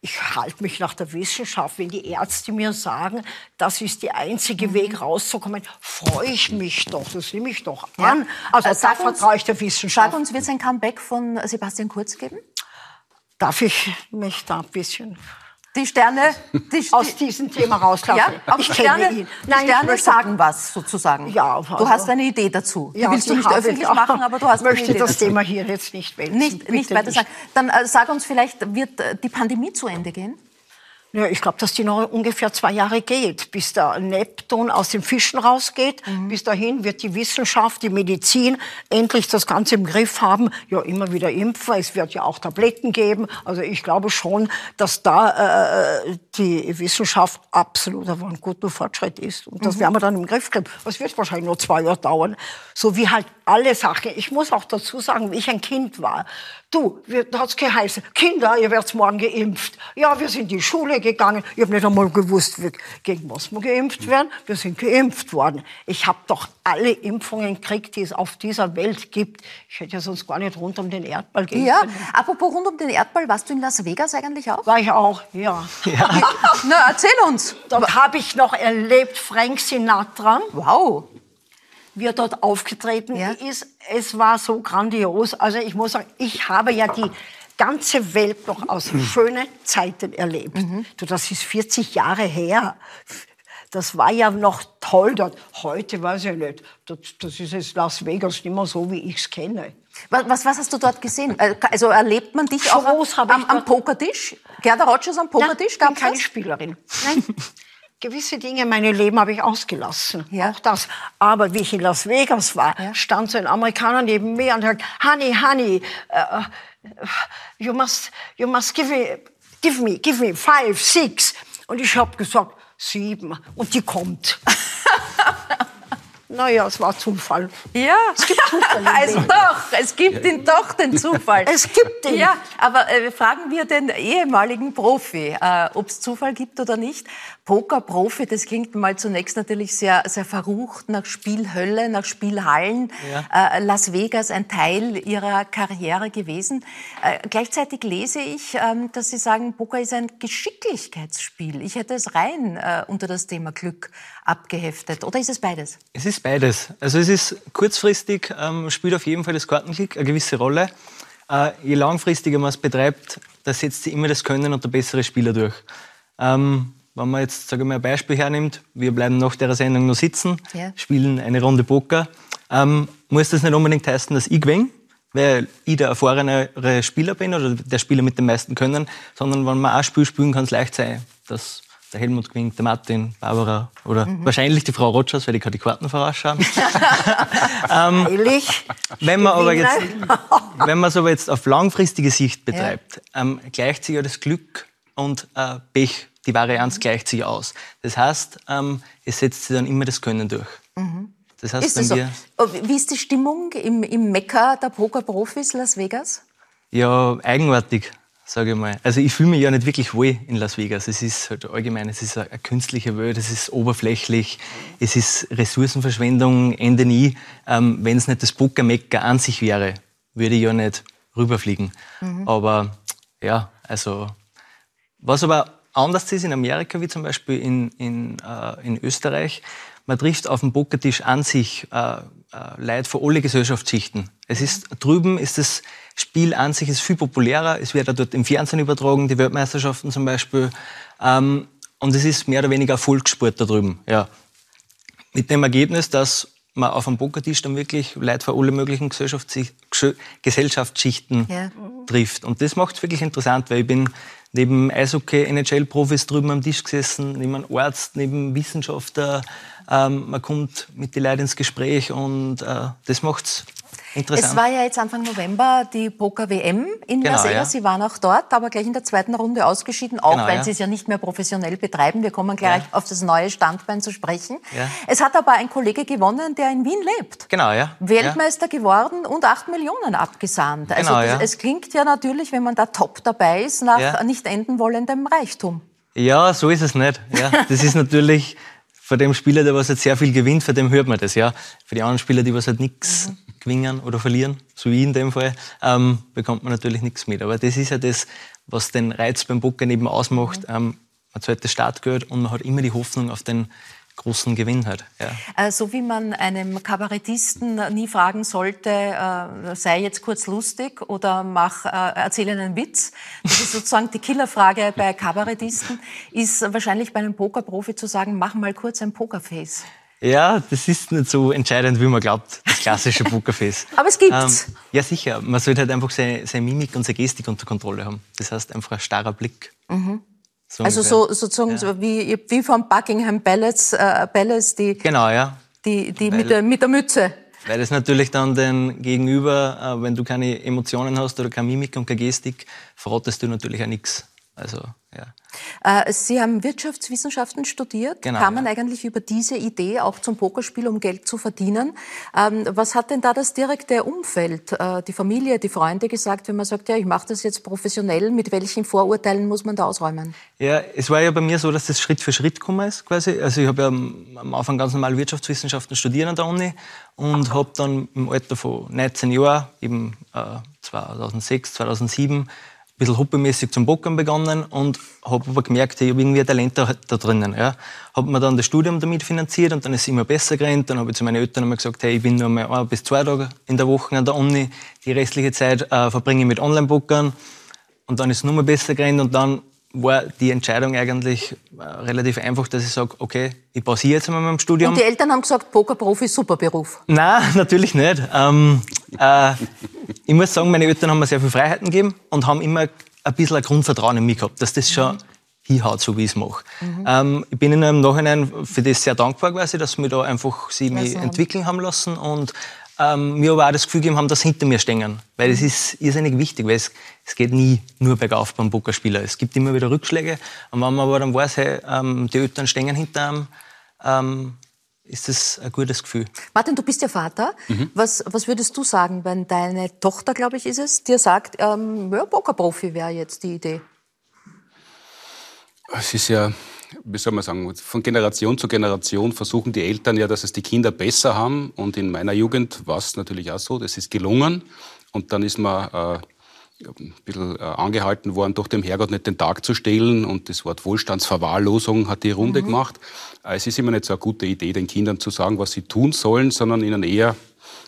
Ich halte mich nach der Wissenschaft. Wenn die Ärzte mir sagen, das ist der einzige mhm. Weg rauszukommen, freue ich mich doch. Das nehme ich doch an. Also äh, da vertraue ich der Wissenschaft. Sag uns, wird es ein Comeback von Sebastian Kurz geben? Darf ich mich da ein bisschen die Sterne die, aus diesem Thema rauslaufen. Ja, ich Sterne, kenne ihn. Nein, die Sterne sagen was sozusagen. Ja, also, du hast eine Idee dazu. Die willst du nicht öffentlich machen, aber du hast eine Idee möchte das Thema hier jetzt nicht wälzen. Nicht, nicht weiter sagen. Dann äh, sag uns vielleicht, wird äh, die Pandemie zu Ende gehen? Ja, ich glaube, dass die noch ungefähr zwei Jahre geht, bis der Neptun aus den Fischen rausgeht. Mhm. Bis dahin wird die Wissenschaft, die Medizin endlich das Ganze im Griff haben. Ja, immer wieder impfen. Es wird ja auch Tabletten geben. Also ich glaube schon, dass da äh, die Wissenschaft absolut auf einem guten Fortschritt ist. Und das mhm. werden wir dann im Griff kriegen. Es wird wahrscheinlich nur zwei Jahre dauern. So wie halt alle Sachen. Ich muss auch dazu sagen, wie ich ein Kind war. Du, da hat's geheißen, Kinder, ihr werdet morgen geimpft. Ja, wir sind in die Schule gegangen. Ich habe nicht einmal gewusst, gegen was wir geimpft werden. Wir sind geimpft worden. Ich habe doch alle Impfungen gekriegt, die es auf dieser Welt gibt. Ich hätte ja sonst gar nicht rund um den Erdball gehen ja. können. Apropos rund um den Erdball, warst du in Las Vegas eigentlich auch? War ich auch, ja. ja. Na, erzähl uns. Dort habe ich noch erlebt Frank Sinatra. Wow wie er dort aufgetreten ja. ist. Es war so grandios. Also ich muss sagen, ich habe ja die ganze Welt noch aus mhm. schönen Zeiten erlebt. Mhm. Du, das ist 40 Jahre her. Das war ja noch toll dort. Heute weiß ich nicht. Das, das ist jetzt Las Vegas nicht mehr so, wie ich es kenne. Was, was, was, hast du dort gesehen? Äh, also erlebt man dich Shows auch am, am, am Pokertisch? Gerda Rogers am Pokertisch? Nein, ich bin keine Spielerin. Nein. gewisse Dinge in meinem Leben habe ich ausgelassen. Ja. Auch das. Aber wie ich in Las Vegas war, Ja. stand so ein Amerikaner neben mir und sagt, Honey, Honey, uh, you must, you must give me, give me, give me five, six. Und ich habe gesagt, sieben. Und die kommt. naja, es war Zufall. Ja, es gibt Zufall also Leben. doch, es gibt ihn doch den Zufall. Es gibt ihn. Ja, aber äh, fragen wir den ehemaligen Profi, äh, ob es Zufall gibt oder nicht. Pokerprofi, das klingt mal zunächst natürlich sehr, sehr verrucht nach Spielhölle, nach Spielhallen. Äh, Las Vegas ein Teil Ihrer Karriere gewesen. Äh, gleichzeitig lese ich, ähm, dass Sie sagen, Poker ist ein Geschicklichkeitsspiel. Ich hätte es rein äh, unter das Thema Glück abgeheftet. Oder ist es beides? Es ist beides. Also es ist kurzfristig, ähm, spielt auf jeden Fall das Kartenglück eine gewisse Rolle. Äh, je langfristiger man es betreibt, da setzt sich immer das Können und der bessere Spieler durch. Ähm, wenn man jetzt sage ich mal, ein Beispiel hernimmt, wir bleiben nach der Sendung noch sitzen, Ja. spielen eine Runde Poker, ähm, muss das nicht unbedingt heißen, dass ich gewinne, weil ich der erfahrenere Spieler bin oder der Spieler mit dem meisten Können, sondern wenn man ein Spiel spielen kann es leicht sein, dass der Helmut gewinnt, der Martin, Barbara oder wahrscheinlich die Frau Rogers, weil die kann die Karten vorausschauen. Ehrlich? Wenn man aber jetzt, wenn man es aber jetzt auf langfristige Sicht betreibt, ähm, gleicht sich ja das Glück und äh, Pech, die Varianz gleicht sich aus. Das heißt, ähm, es setzt sich dann immer das Können durch. Das heißt, Ist wenn so? wir Oh, Wie ist die Stimmung im, im Mekka der Pokerprofis Las Vegas? ja eigenartig, sage ich mal. Also ich fühle mich ja nicht wirklich wohl in Las Vegas. Es ist halt allgemein, es ist eine, künstliche Welt, es ist oberflächlich, es ist Ressourcenverschwendung, Ende nie. Ähm, wenn es nicht das Poker-Mekka an sich wäre, würde ich ja nicht rüberfliegen. Aber ja, also was aber anders ist in Amerika, wie zum Beispiel in, in, äh, in Österreich, man trifft auf dem Pokertisch an sich äh, äh, Leute von alle Gesellschaftsschichten. Es ist, drüben ist das Spiel an sich ist viel populärer, es wird auch dort im Fernsehen übertragen, die Weltmeisterschaften zum Beispiel. Ähm, und es ist mehr oder weniger Volkssport da drüben. Ja. Mit dem Ergebnis, dass man auf dem Pokertisch dann wirklich Leute von alle möglichen Gesellschaftsschichten Ja. trifft. Und das macht es wirklich interessant, weil ich bin neben Eishockey-NHL-Profis drüben am Tisch gesessen, neben einem Arzt, neben Wissenschaftler. Ähm, man kommt mit den Leuten ins Gespräch und äh, das macht es interessant. Es war ja jetzt Anfang November die Poker-WM in Genau, Las Vegas. ja. Sie waren auch dort, aber gleich in der zweiten Runde ausgeschieden, auch Genau, weil ja. Sie es ja nicht mehr professionell betreiben. Wir kommen gleich Ja. auf das neue Standbein zu sprechen. Es hat aber ein Kollege gewonnen, der in Wien lebt. genau, ja. Weltmeister geworden und 8 Millionen abgesahnt. Also Genau, das, ja. es klingt ja natürlich, wenn man da top dabei ist, nach nicht enden wollendem Reichtum. Ja. so ist es nicht. Ja. Das ist natürlich für dem Spieler, der was jetzt sehr viel gewinnt, für den hört man das. Ja. Für die anderen Spieler, die was halt nichts Mhm. Gewinnen oder verlieren, so wie in dem Fall, ähm, bekommt man natürlich nichts mit. Aber das ist ja das, was den Reiz beim Poker eben ausmacht. Mhm. Ähm, man zahlt das Startgeld und man hat immer die Hoffnung auf den großen Gewinn halt. Ja. Äh, So wie man einem Kabarettisten nie fragen sollte, äh, sei jetzt kurz lustig oder mach, äh, erzähle einen Witz. Das ist sozusagen die Killerfrage bei Kabarettisten, ist wahrscheinlich bei einem Pokerprofi zu sagen, mach mal kurz ein Pokerface. Ja, das ist nicht so entscheidend, wie man glaubt, das klassische Pokerface. Aber es gibt's. Ähm, ja, sicher. Man sollte halt einfach seine, seine Mimik und seine Gestik unter Kontrolle haben. Das heißt einfach ein starrer Blick. So Also so, sozusagen so wie, wie vom Buckingham Palace, äh, Palace die, Genau, ja. die, die Weil- mit, der, mit der Mütze. Weil es natürlich dann den Gegenüber, äh, wenn du keine Emotionen hast oder keine Mimik und keine Gestik, verratest du natürlich auch nichts. Also, ja. Äh, Sie haben Wirtschaftswissenschaften studiert, Genau, kamen ja. eigentlich über diese Idee auch zum Pokerspiel, um Geld zu verdienen. Ähm, was hat denn da das direkte Umfeld, äh, die Familie, die Freunde gesagt, wenn man sagt, ja, ich mache das jetzt professionell, mit welchen Vorurteilen muss man da ausräumen? Ja, es war ja bei mir so, dass das Schritt für Schritt gekommen ist, quasi. Also ich habe ja am Anfang ganz normal Wirtschaftswissenschaften studiert an der Uni und habe dann im Alter von 19 Jahren, eben äh, 2006, 2007, ein bisschen hobbymäßig zum Pokern begonnen und habe aber gemerkt, ich habe irgendwie ein Talent da, da drinnen. Ja. Habe mir dann das Studium damit finanziert und dann ist es immer besser gerannt. Dann habe ich zu meinen Eltern einmal gesagt, hey, ich bin nur mal ein bis zwei Tage in der Woche an der Uni, die restliche Zeit äh, verbringe ich mit Online-Pokern. Und dann ist es nur mal besser gerannt und dann war die Entscheidung eigentlich äh, relativ einfach, dass ich sage, okay, ich pausiere jetzt einmal mit dem Studium. Und die Eltern haben gesagt, Pokerprofi, super Beruf. Nein, natürlich nicht. Ähm, äh, ich muss sagen, meine Eltern haben mir sehr viel Freiheiten gegeben und haben immer ein bisschen ein Grundvertrauen in mich gehabt, dass das schon hinhaut, so wie ich es mache. Mhm. Ähm, ich bin ihnen im Nachhinein für das sehr dankbar quasi, dass wir da einfach sie mich entwickeln haben lassen und ähm, mir aber auch das Gefühl gegeben haben, dass hinter mir stehen. Weil es ist irrsinnig wichtig, weil es, es geht nie nur bergauf beim Pokerspieler. Es gibt immer wieder Rückschläge. Und wenn man aber dann weiß, hey, ähm, die Eltern stehen hinter einem, ähm, ist das ein gutes Gefühl. Martin, du bist ja Vater. Mhm. Was, was würdest du sagen, wenn deine Tochter, glaube ich, ist es, dir sagt, ähm, ja, Pokerprofi wäre jetzt die Idee? Es ist ja, wie soll man sagen, von Generation zu Generation versuchen die Eltern ja, dass es die Kinder besser haben. Und in meiner Jugend war es natürlich auch so, das ist gelungen. Und dann ist man äh, ein bisschen äh, angehalten worden, durch dem Herrgott nicht den Tag zu stehlen. Und das Wort Wohlstandsverwahrlosung hat die Runde mhm. gemacht. Äh, es ist immer nicht so eine gute Idee, den Kindern zu sagen, was sie tun sollen, sondern ihnen eher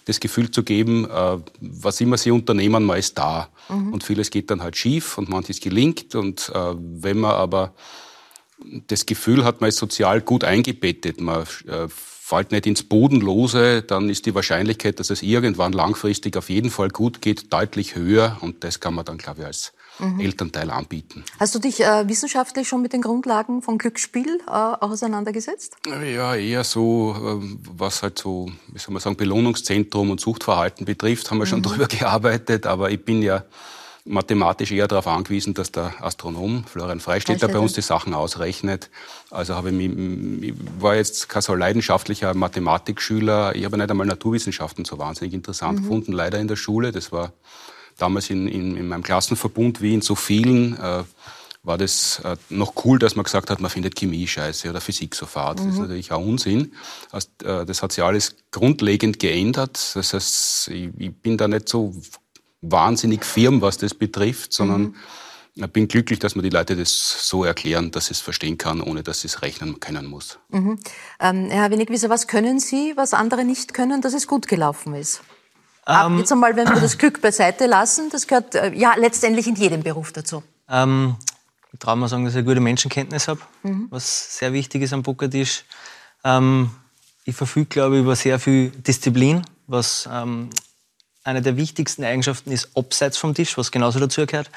das Gefühl zu geben, äh, was immer sie unternehmen, man ist da. Mhm. Und vieles geht dann halt schief und manches gelingt. Und wenn man aber das Gefühl hat, man ist sozial gut eingebettet, man fällt nicht ins Bodenlose, dann ist die Wahrscheinlichkeit, dass es irgendwann langfristig auf jeden Fall gut geht, deutlich höher. Und das kann man dann, glaube ich, als mhm. Elternteil anbieten. Hast du dich äh, wissenschaftlich schon mit den Grundlagen von Glücksspiel äh, auseinandergesetzt? Ja, eher so, äh, was halt so, wie soll man sagen, Belohnungszentrum und Suchtverhalten betrifft, haben wir schon mhm. drüber gearbeitet. Aber ich bin ja mathematisch eher darauf angewiesen, dass der Astronom Florian Freistetter bei uns die Sachen ausrechnet. Also habe ich, mich, ich war jetzt kein so leidenschaftlicher Mathematikschüler. Ich habe nicht einmal Naturwissenschaften so wahnsinnig interessant mhm. gefunden, leider in der Schule. Das war damals in, in, in meinem Klassenverbund wie in so vielen. Äh, war das äh, noch cool, dass man gesagt hat, man findet Chemie scheiße oder Physik so fad. Mhm. Das ist mhm. natürlich auch Unsinn. Äh, das hat sich alles grundlegend geändert. Das heißt, ich bin da nicht so wahnsinnig firm, was das betrifft, sondern mhm. ich bin glücklich, dass man die Leute das so erklären, dass sie es verstehen kann, ohne dass sie es rechnen können muss. Mhm. Ähm, Herr Wenigwieser, was können Sie, was andere nicht können, dass es gut gelaufen ist? Ähm, jetzt einmal, wenn wir das Glück beiseite lassen, das gehört äh, ja letztendlich in jedem Beruf dazu. Ähm, ich traue mal sagen, dass ich eine gute Menschenkenntnis habe, mhm. was sehr wichtig ist am Pokertisch. Ähm, ich verfüge, glaube ich, über sehr viel Disziplin, was ähm, eine der wichtigsten Eigenschaften ist abseits vom Tisch, was genauso dazu gehört.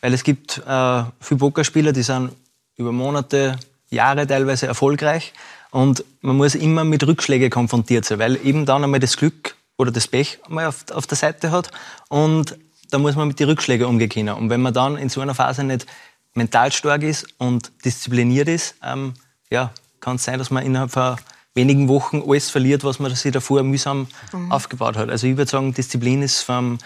Weil es gibt äh, viele Pokerspieler, die sind über Monate, Jahre teilweise erfolgreich und man muss immer mit Rückschlägen konfrontiert sein, weil eben dann einmal das Glück oder das Pech einmal auf, auf der Seite hat und da muss man mit den Rückschlägen umgehen. Und wenn man dann in so einer Phase nicht mental stark ist und diszipliniert ist, ähm, ja, kann es sein, dass man innerhalb von wenigen Wochen alles verliert, was man sich davor mühsam mhm. aufgebaut hat. Also ich würde sagen, Disziplin ist vom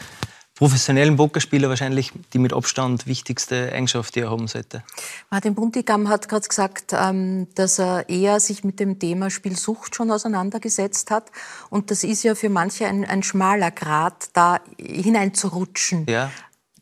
professionellen Pokerspieler wahrscheinlich die mit Abstand wichtigste Eigenschaft, die er haben sollte. Martin Buntigam hat gerade gesagt, ähm, dass er eher sich mit dem Thema Spielsucht schon auseinandergesetzt hat. Und das ist ja für manche ein, ein schmaler Grad, da hineinzurutschen. Ja.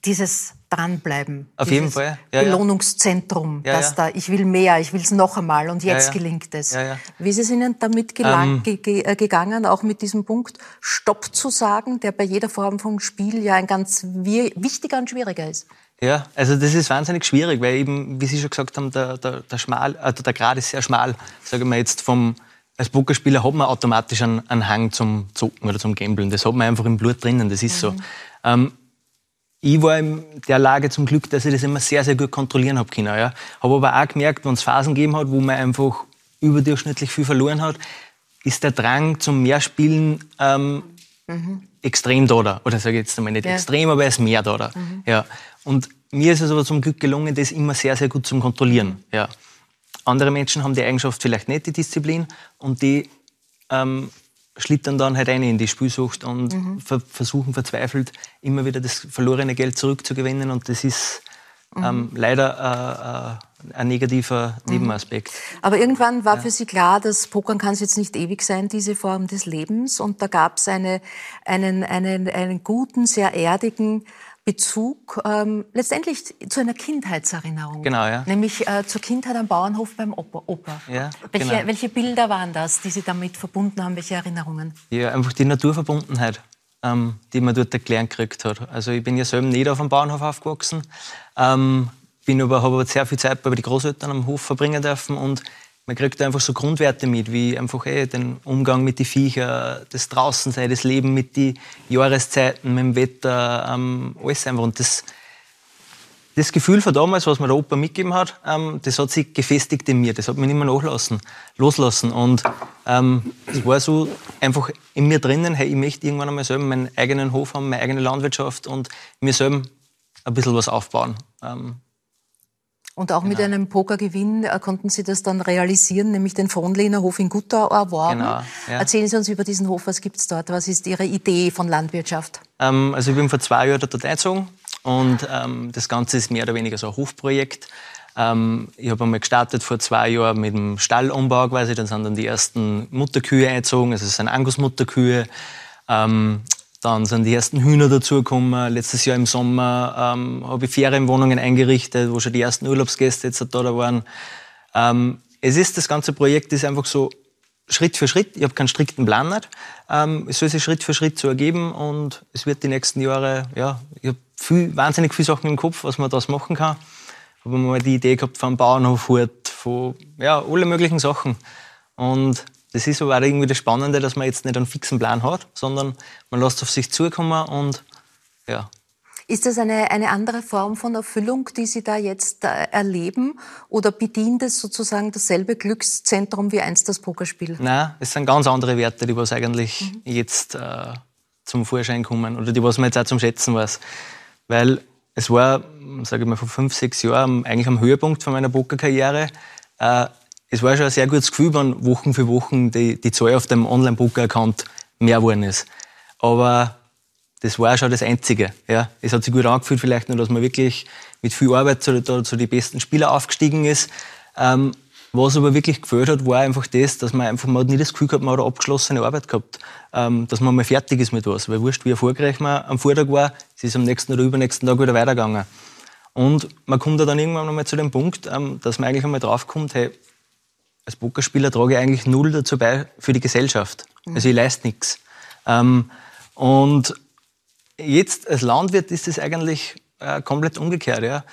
Dieses dranbleiben. Auf jeden Fall. Ja, Belohnungszentrum, ja. dass da, ich will mehr, ich will es noch einmal und jetzt ja, gelingt es. Wie ist es Ihnen damit gelang, ähm, ge äh, gegangen, auch mit diesem Punkt Stopp zu sagen, der bei jeder Form von Spiel ja ein ganz wichtiger und schwieriger ist? Ja, also das ist wahnsinnig schwierig, weil eben, wie Sie schon gesagt haben, der, der, der, schmal, äh, der Grad ist sehr schmal. Sagen wir jetzt vom, als Pokerspieler hat man automatisch einen, einen Hang zum Zocken oder zum Gambeln. Das hat man einfach im Blut drinnen, das ist mhm. so. Ähm, ich war in der Lage zum Glück, dass ich das immer sehr, sehr gut kontrollieren habe können. Ja. Habe aber auch gemerkt, wenn es Phasen gegeben hat, wo man einfach überdurchschnittlich viel verloren hat, ist der Drang zum Mehrspielen ähm, mhm. extrem da. da. Oder sage ich jetzt einmal nicht ja. extrem, aber er ist mehr da. da. Mhm. Ja. Und mir ist es aber zum Glück gelungen, das immer sehr, sehr gut zu kontrollieren. Ja. Andere Menschen haben die Eigenschaft vielleicht nicht, die Disziplin, und die ähm, schlittern dann halt rein in die Spielsucht und mhm. ver versuchen verzweifelt immer wieder das verlorene Geld zurückzugewinnen und das ist mhm. ähm, leider äh, äh, ein negativer mhm. Nebenaspekt. Aber irgendwann war ja. für Sie klar, dass Pokern kann es jetzt nicht ewig sein, diese Form des Lebens und da gab es eine, einen, einen, einen guten, sehr erdigen Bezug ähm, letztendlich zu einer Kindheitserinnerung. Genau, ja. Nämlich äh, zur Kindheit am Bauernhof beim Opa. Opa. Ja, welche, genau. welche Bilder waren das, die Sie damit verbunden haben? Welche Erinnerungen? Ja, einfach die Naturverbundenheit, ähm, die man dort erklären gekriegt hat. Also ich bin ja selber nicht auf dem Bauernhof aufgewachsen, ähm, bin aber, habe aber sehr viel Zeit bei den Großeltern am Hof verbringen dürfen und man kriegt einfach so Grundwerte mit, wie einfach ey, den Umgang mit den Viechern, das Draußensein, das Leben mit den Jahreszeiten, mit dem Wetter, ähm, alles einfach. Und das, das Gefühl von damals, was mir der Opa mitgegeben hat, ähm, das hat sich gefestigt in mir. Das hat mich nicht mehr nachlassen, loslassen. Und ähm, es war so einfach in mir drinnen, hey, ich möchte irgendwann einmal selber meinen eigenen Hof haben, meine eigene Landwirtschaft und mir selber ein bisschen was aufbauen. Ähm, und auch genau. mit einem Pokergewinn äh, konnten Sie das dann realisieren, nämlich den Fronlehner Hof in Guttau erworben. Genau, ja. Erzählen Sie uns über diesen Hof, was gibt es dort? Was ist Ihre Idee von Landwirtschaft? Ähm, also ich bin vor zwei Jahren dort eingezogen und ähm, das Ganze ist mehr oder weniger so ein Hofprojekt. Ähm, ich habe einmal gestartet vor zwei Jahren mit dem Stallumbau quasi, dann sind dann die ersten Mutterkühe eingezogen, also es sind Angus-Mutterkühe. Ähm, dann sind die ersten Hühner dazugekommen. Letztes Jahr im Sommer ähm, habe ich Ferienwohnungen eingerichtet, wo schon die ersten Urlaubsgäste jetzt da, waren. Ähm, es ist, das ganze Projekt ist einfach so Schritt für Schritt. Ich habe keinen strikten Plan nicht. Ähm, es soll sich Schritt für Schritt so ergeben und es wird die nächsten Jahre, ja, ich habe viel, wahnsinnig viele Sachen im Kopf, was man das machen kann. Habe mal die Idee gehabt von Bauernhof, von, ja, alle möglichen Sachen. Und das ist aber auch irgendwie das Spannende, dass man jetzt nicht einen fixen Plan hat, sondern man lässt auf sich zukommen und ja. Ist das eine, eine andere Form von Erfüllung, die Sie da jetzt äh, erleben? Oder bedient es sozusagen dasselbe Glückszentrum wie einst das Pokerspiel? Nein, es sind ganz andere Werte, die was eigentlich mhm. jetzt äh, zum Vorschein kommen oder die was man jetzt auch zum Schätzen weiß. Weil es war, sage ich mal, vor fünf, sechs Jahren eigentlich am Höhepunkt von meiner Pokerkarriere. Äh, es war schon ein sehr gutes Gefühl, wenn Wochen für Wochen die, die Zahl auf dem Online-Poker-Account mehr geworden ist. Aber das war schon das Einzige. Ja. Es hat sich gut angefühlt, vielleicht nur, dass man wirklich mit viel Arbeit zu, zu den besten Spielern aufgestiegen ist. Ähm, was aber wirklich gefällt hat, war einfach das, dass man einfach man hat nie das Gefühl gehabt, man hat eine abgeschlossene Arbeit gehabt. Ähm, dass man mal fertig ist mit was. Weil wurscht, wie erfolgreich man am Vortag war, es ist am nächsten oder übernächsten Tag wieder weitergegangen. Und man kommt da dann irgendwann nochmal zu dem Punkt, ähm, dass man eigentlich einmal draufkommt, hey, als Pokerspieler trage ich eigentlich null dazu bei für die Gesellschaft. Mhm. Also ich leiste nichts. Ähm, und jetzt als Landwirt ist es eigentlich äh, komplett umgekehrt. Ja.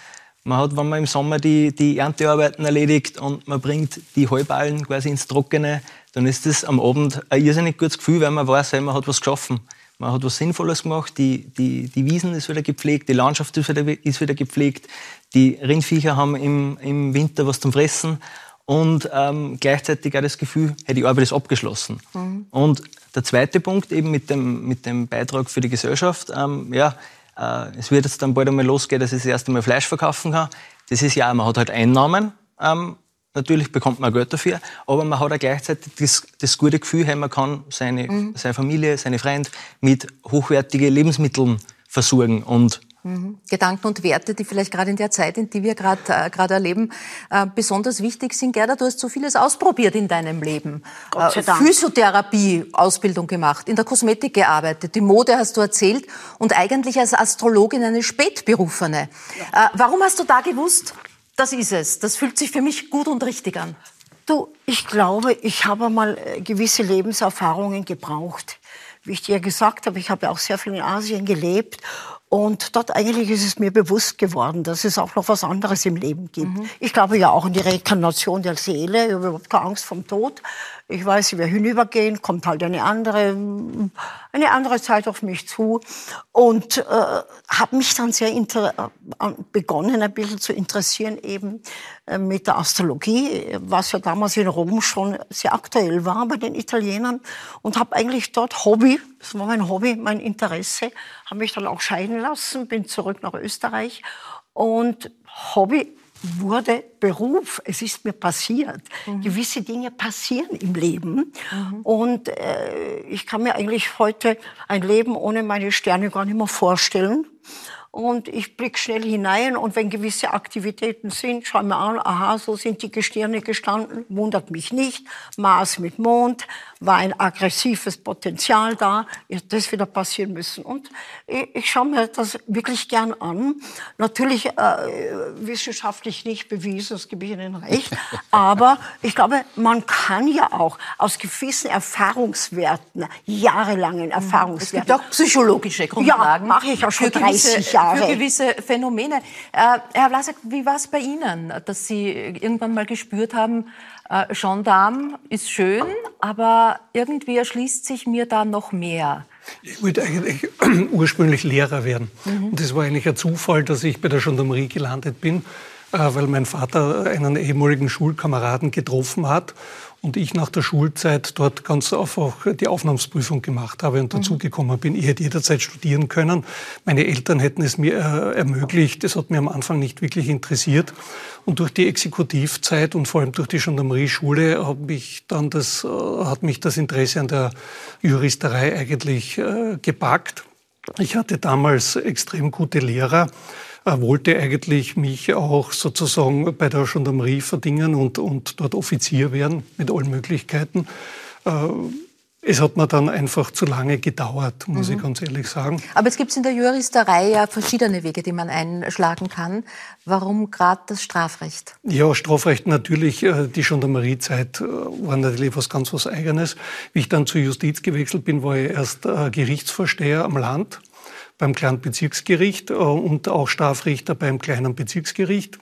Man hat, wenn man im Sommer die, die Erntearbeiten erledigt und man bringt die Heuballen quasi ins Trockene, dann ist das am Abend ein irrsinnig gutes Gefühl, weil man weiß, man hat was geschaffen. Man hat was Sinnvolles gemacht, die, die, die Wiesen ist wieder gepflegt, die Landschaft ist wieder, ist wieder gepflegt, die Rindviecher haben im, im Winter was zum Fressen und ähm, gleichzeitig auch das Gefühl, hey, die Arbeit ist abgeschlossen. Mhm. Und der zweite Punkt eben mit dem, mit dem Beitrag für die Gesellschaft, ähm, ja, äh, es wird jetzt dann bald einmal losgehen, dass ich das erste Mal Fleisch verkaufen kann. Das ist ja, man hat halt Einnahmen, ähm, natürlich bekommt man Geld dafür, aber man hat auch gleichzeitig das, das gute Gefühl, hey, man kann seine, mhm. seine Familie, seine Freunde mit hochwertigen Lebensmitteln versorgen und Mhm. Gedanken und Werte, die vielleicht gerade in der Zeit, in die wir gerade äh, gerade erleben, äh, besonders wichtig sind. Gerda, du hast so vieles ausprobiert in deinem Leben. Gott sei äh, Dank. Physiotherapie, Ausbildung gemacht, in der Kosmetik gearbeitet, die Mode hast du erzählt und eigentlich als Astrologin eine Spätberufene. Ja. Äh, warum hast du da gewusst, das ist es, das fühlt sich für mich gut und richtig an? Du, ich glaube, ich habe mal äh, gewisse Lebenserfahrungen gebraucht. Wie ich dir gesagt habe, ich habe auch sehr viel in Asien gelebt und dort eigentlich ist es mir bewusst geworden, dass es auch noch was anderes im Leben gibt. Mhm. Ich glaube ja auch in die Reinkarnation der Seele. Ich habe überhaupt keine Angst vom Tod. Ich weiß, wird hinübergehen, kommt halt eine andere, eine andere Zeit auf mich zu. Und äh, habe mich dann sehr begonnen, ein bisschen zu interessieren eben äh, mit der Astrologie, was ja damals in Rom schon sehr aktuell war bei den Italienern. Und habe eigentlich dort Hobby, das war mein Hobby, mein Interesse, habe mich dann auch scheiden lassen, bin zurück nach Österreich. Und Hobby wurde Beruf. Es ist mir passiert. Mhm. Gewisse Dinge passieren im Leben. Mhm. Und äh, ich kann mir eigentlich heute ein Leben ohne meine Sterne gar nicht mehr vorstellen und ich blicke schnell hinein und wenn gewisse Aktivitäten sind, schaue mir an, aha, so sind die Gestirne gestanden, wundert mich nicht. Mars mit Mond, war ein aggressives Potenzial da, ist das wieder passieren müssen. Und ich, ich schaue mir das wirklich gern an. Natürlich äh, wissenschaftlich nicht bewiesen, das gebe ich Ihnen recht, aber ich glaube, man kann ja auch aus gewissen Erfahrungswerten, jahrelangen Erfahrungswerten... Es gibt auch psychologische Grundlagen. Ja, mache ich ja schon 30 Jahre. Jahre. Für gewisse Phänomene. Äh, Herr Vlasak, wie war es bei Ihnen, dass Sie irgendwann mal gespürt haben, äh, Gendarm ist schön, aber irgendwie erschließt sich mir da noch mehr? Ich wollte eigentlich ursprünglich Lehrer werden. Mhm. Und das war eigentlich ein Zufall, dass ich bei der Gendarmerie gelandet bin, weil mein Vater einen ehemaligen Schulkameraden getroffen hat und ich nach der Schulzeit dort ganz einfach die Aufnahmsprüfung gemacht habe und mhm. dazugekommen bin. Ich hätte jederzeit studieren können. Meine Eltern hätten es mir äh, ermöglicht. Das hat mir am Anfang nicht wirklich interessiert. Und durch die Exekutivzeit und vor allem durch die Gendarmerieschule dann das, äh, hat mich das Interesse an der Juristerei eigentlich äh, gepackt. Ich hatte damals extrem gute Lehrer wollte eigentlich mich auch sozusagen bei der Gendarmerie verdingen und, und dort Offizier werden mit allen Möglichkeiten. Äh, es hat mir dann einfach zu lange gedauert, muss mhm. ich ganz ehrlich sagen. Aber es gibt in der Juristerei ja verschiedene Wege, die man einschlagen kann. Warum gerade das Strafrecht? Ja, Strafrecht natürlich. Äh, die Gendarmeriezeit äh, war natürlich was ganz was Eigenes. Wie ich dann zur Justiz gewechselt bin, war ich erst Gerichtsvorsteher am Land beim kleinen Bezirksgericht äh, und auch Strafrichter beim kleinen Bezirksgericht.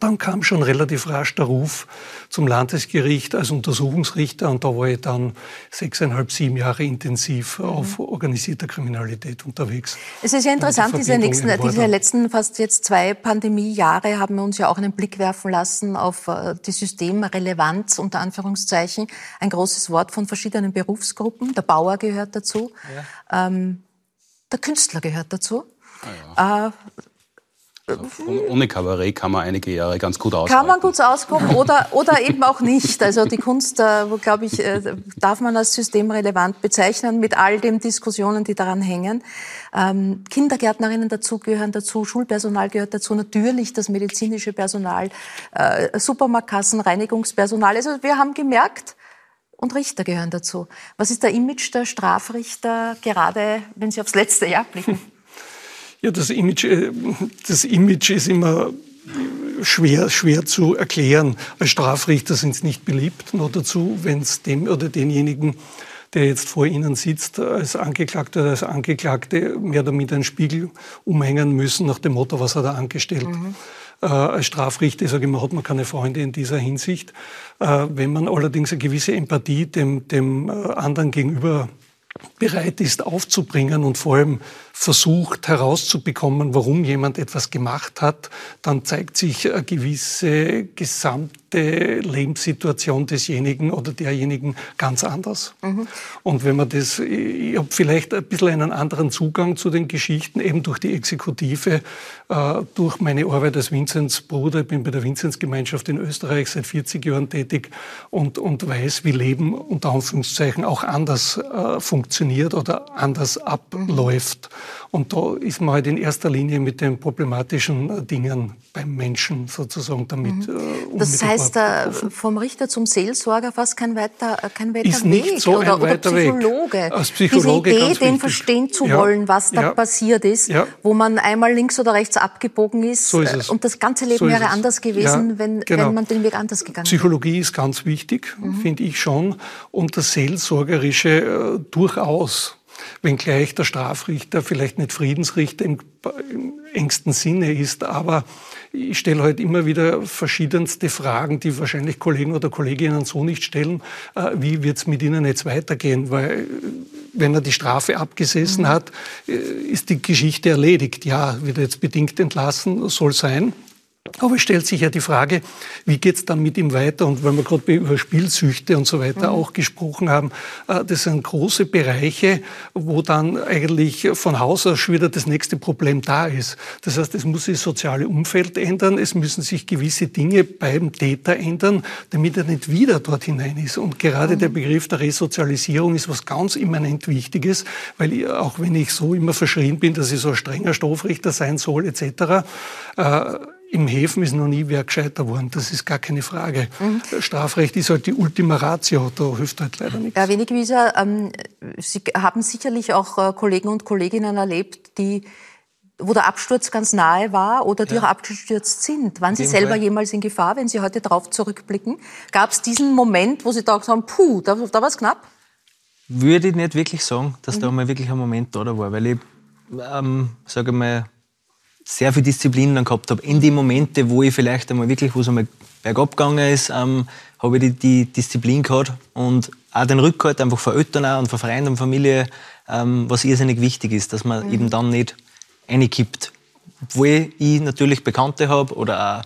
Dann kam schon relativ rasch der Ruf zum Landesgericht als Untersuchungsrichter und da war ich dann sechseinhalb, sieben Jahre intensiv mhm. auf organisierter Kriminalität unterwegs. Es ist ja interessant, diese, nächsten, diese letzten fast jetzt zwei Pandemiejahre haben uns ja auch einen Blick werfen lassen auf äh, die Systemrelevanz unter Anführungszeichen. Ein großes Wort von verschiedenen Berufsgruppen. Der Bauer gehört dazu. Ja. Ähm, der Künstler gehört dazu. Ah, ja. äh, ohne Kabarett kann man einige Jahre ganz gut auskommen. Kann man gut auskommen oder, oder eben auch nicht. Also die Kunst, äh, glaube ich, äh, darf man als systemrelevant bezeichnen mit all den Diskussionen, die daran hängen. Ähm, Kindergärtnerinnen dazu gehören dazu, Schulpersonal gehört dazu, natürlich das medizinische Personal, äh, Supermarktkassen, Reinigungspersonal. Also wir haben gemerkt, und Richter gehören dazu. Was ist der Image der Strafrichter, gerade wenn Sie aufs letzte Jahr blicken? Ja, das Image, äh, das Image ist immer schwer, schwer zu erklären. Als Strafrichter sind sie nicht beliebt. Nur dazu, wenn es dem oder denjenigen, der jetzt vor Ihnen sitzt, als Angeklagter oder als Angeklagte mehr oder minder einen Spiegel umhängen müssen nach dem Motto, was hat er angestellt. Mhm. Äh, als Strafrichter, sage ich mal, hat man keine Freunde in dieser Hinsicht. Äh, wenn man allerdings eine gewisse Empathie dem, dem äh, anderen gegenüber bereit ist aufzubringen und vor allem versucht herauszubekommen, warum jemand etwas gemacht hat, dann zeigt sich eine gewisse gesamte Lebenssituation desjenigen oder derjenigen ganz anders. Mhm. Und wenn man das, ich habe vielleicht ein bisschen einen anderen Zugang zu den Geschichten, eben durch die Exekutive, äh, durch meine Arbeit als Vinzenz Bruder. Ich bin bei der Vinzenz-Gemeinschaft in Österreich seit 40 Jahren tätig und, und weiß, wie Leben unter Anführungszeichen auch anders äh, funktioniert oder anders abläuft. Und da ist man halt in erster Linie mit den problematischen äh, Dingen beim Menschen sozusagen damit. Mhm. Das heißt, äh, vom Richter zum Seelsorger fast kein weiter, kein weiter ist Weg. Nicht so oder, oder Psychologe. Weg. Als Psychologe Diese Idee, den verstehen zu ja. wollen, was da ja. passiert ist, ja. wo man einmal links oder rechts abgebogen ist. So ist es. Und das ganze Leben so wäre anders gewesen, wenn, genau. wenn man den Weg anders gegangen wäre. Psychologie ist ganz wichtig, mhm. finde ich schon. Und das Seelsorgerische äh, durchaus wenngleich der Strafrichter vielleicht nicht Friedensrichter im, im engsten Sinne ist, aber ich stelle halt immer wieder verschiedenste Fragen, die wahrscheinlich Kollegen oder Kolleginnen so nicht stellen. Äh, wie wird es mit ihnen jetzt weitergehen? Weil wenn er die Strafe abgesessen mhm. hat, äh, ist die Geschichte erledigt. Ja, wird er jetzt bedingt entlassen, soll sein. Aber es stellt sich ja die Frage, wie geht es dann mit ihm weiter? Und weil wir gerade über Spielsüchte und so weiter mhm. auch gesprochen haben, äh, das sind große Bereiche, wo dann eigentlich von Haus aus schon wieder das nächste Problem da ist. Das heißt, es muss sich das soziale Umfeld ändern, es müssen sich gewisse Dinge beim Täter ändern, damit er nicht wieder dort hinein ist. Und gerade mhm. der Begriff der Resozialisierung ist was ganz immanent Wichtiges, weil ich, auch wenn ich so immer verschrien bin, dass ich so ein strenger Strafrichter sein soll etc., äh, im Häfen ist noch nie wer gescheiter worden. Das ist gar keine Frage. Mhm. Strafrecht ist halt die Ultima Ratio. Da hilft halt leider nichts. Herr Wenigwieser, ähm, Sie haben sicherlich auch äh, Kollegen und Kolleginnen erlebt, die wo der Absturz ganz nahe war oder die ja. auch abgestürzt sind. Waren Sie selber Fall. jemals in Gefahr, wenn Sie heute darauf zurückblicken? Gab es diesen Moment, wo Sie da gesagt haben, puh, da, da war es knapp? Würde ich nicht wirklich sagen, dass mhm. da mal wirklich ein Moment da war, weil ich, ähm, sage mal, sehr viel Disziplin dann gehabt habe. In die Momente, wo ich vielleicht einmal wirklich, wo es einmal bergab gegangen ist, ähm, habe ich die, die, Disziplin gehabt und auch den Rückhalt einfach von Eltern und von Freunden und Familie, ähm, was irrsinnig wichtig ist, dass man mhm. eben dann nicht kippt. Obwohl ich natürlich Bekannte habe oder auch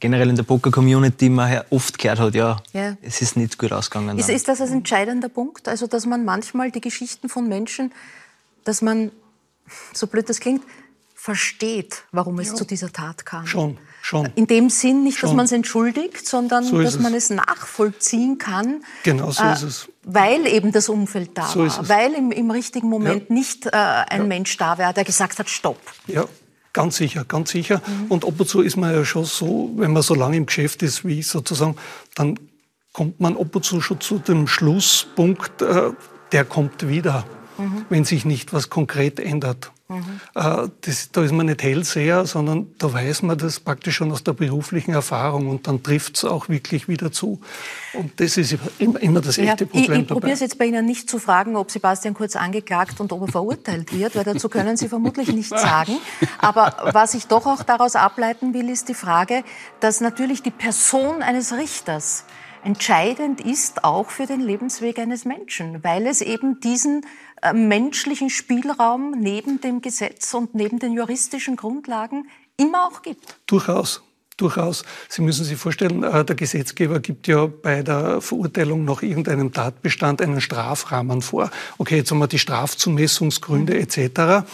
generell in der Poker-Community man oft gehört hat, ja, ja, es ist nicht gut ausgegangen. Ist, ist das ein entscheidender Punkt? Also, dass man manchmal die Geschichten von Menschen, dass man, so blöd das klingt, versteht, warum es ja. zu dieser Tat kam. Schon, schon. In dem Sinn nicht, schon. dass man es entschuldigt, sondern so dass man es nachvollziehen kann. Genau, so äh, ist es. Weil eben das Umfeld da so war, weil im, im, richtigen Moment ja. nicht äh, ein ja. Mensch da war, der gesagt hat, stopp. Ja, Ganz sicher, ganz sicher. Mhm. Und ab und zu ist man ja schon so, wenn man so lange im Geschäft ist wie ich sozusagen, dann kommt man ab und zu schon zu dem Schlusspunkt, äh, der kommt wieder, mhm. wenn sich nicht was konkret ändert. Mhm. Das, da ist man nicht Hellseher, sondern da weiß man das praktisch schon aus der beruflichen Erfahrung und dann trifft es auch wirklich wieder zu. Und das ist immer, immer das echte ja, Problem. Ich, ich probiere es jetzt bei Ihnen nicht zu fragen, ob Sebastian Kurz angeklagt und ob er verurteilt wird, weil dazu können Sie vermutlich nichts sagen. Aber was ich doch auch daraus ableiten will, ist die Frage, dass natürlich die Person eines Richters entscheidend ist auch für den Lebensweg eines Menschen, weil es eben diesen menschlichen Spielraum neben dem Gesetz und neben den juristischen Grundlagen immer auch gibt. Durchaus. Durchaus. Sie müssen sich vorstellen, äh, der Gesetzgeber gibt ja bei der Verurteilung nach irgendeinem Tatbestand einen Strafrahmen vor. Okay, jetzt haben wir die Strafzumessungsgründe mhm. etc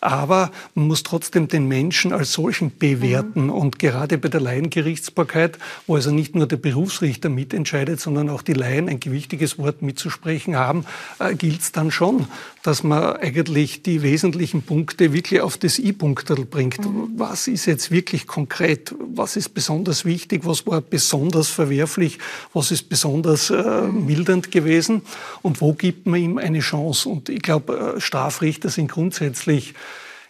aber man muss trotzdem den Menschen als solchen bewerten. Mhm. Und gerade bei der Laiengerichtsbarkeit, wo also nicht nur der Berufsrichter mitentscheidet, sondern auch die Laien ein gewichtiges Wort mitzusprechen haben, äh, gilt es dann schon, dass man eigentlich die wesentlichen Punkte wirklich auf das I-Punktel bringt. Mhm. Was ist jetzt wirklich konkret? Was ist besonders wichtig? Was war besonders verwerflich? Was ist besonders äh, mildernd gewesen? Und wo gibt man ihm eine Chance? Und ich glaube, äh, Strafrichter sind grundsätzlich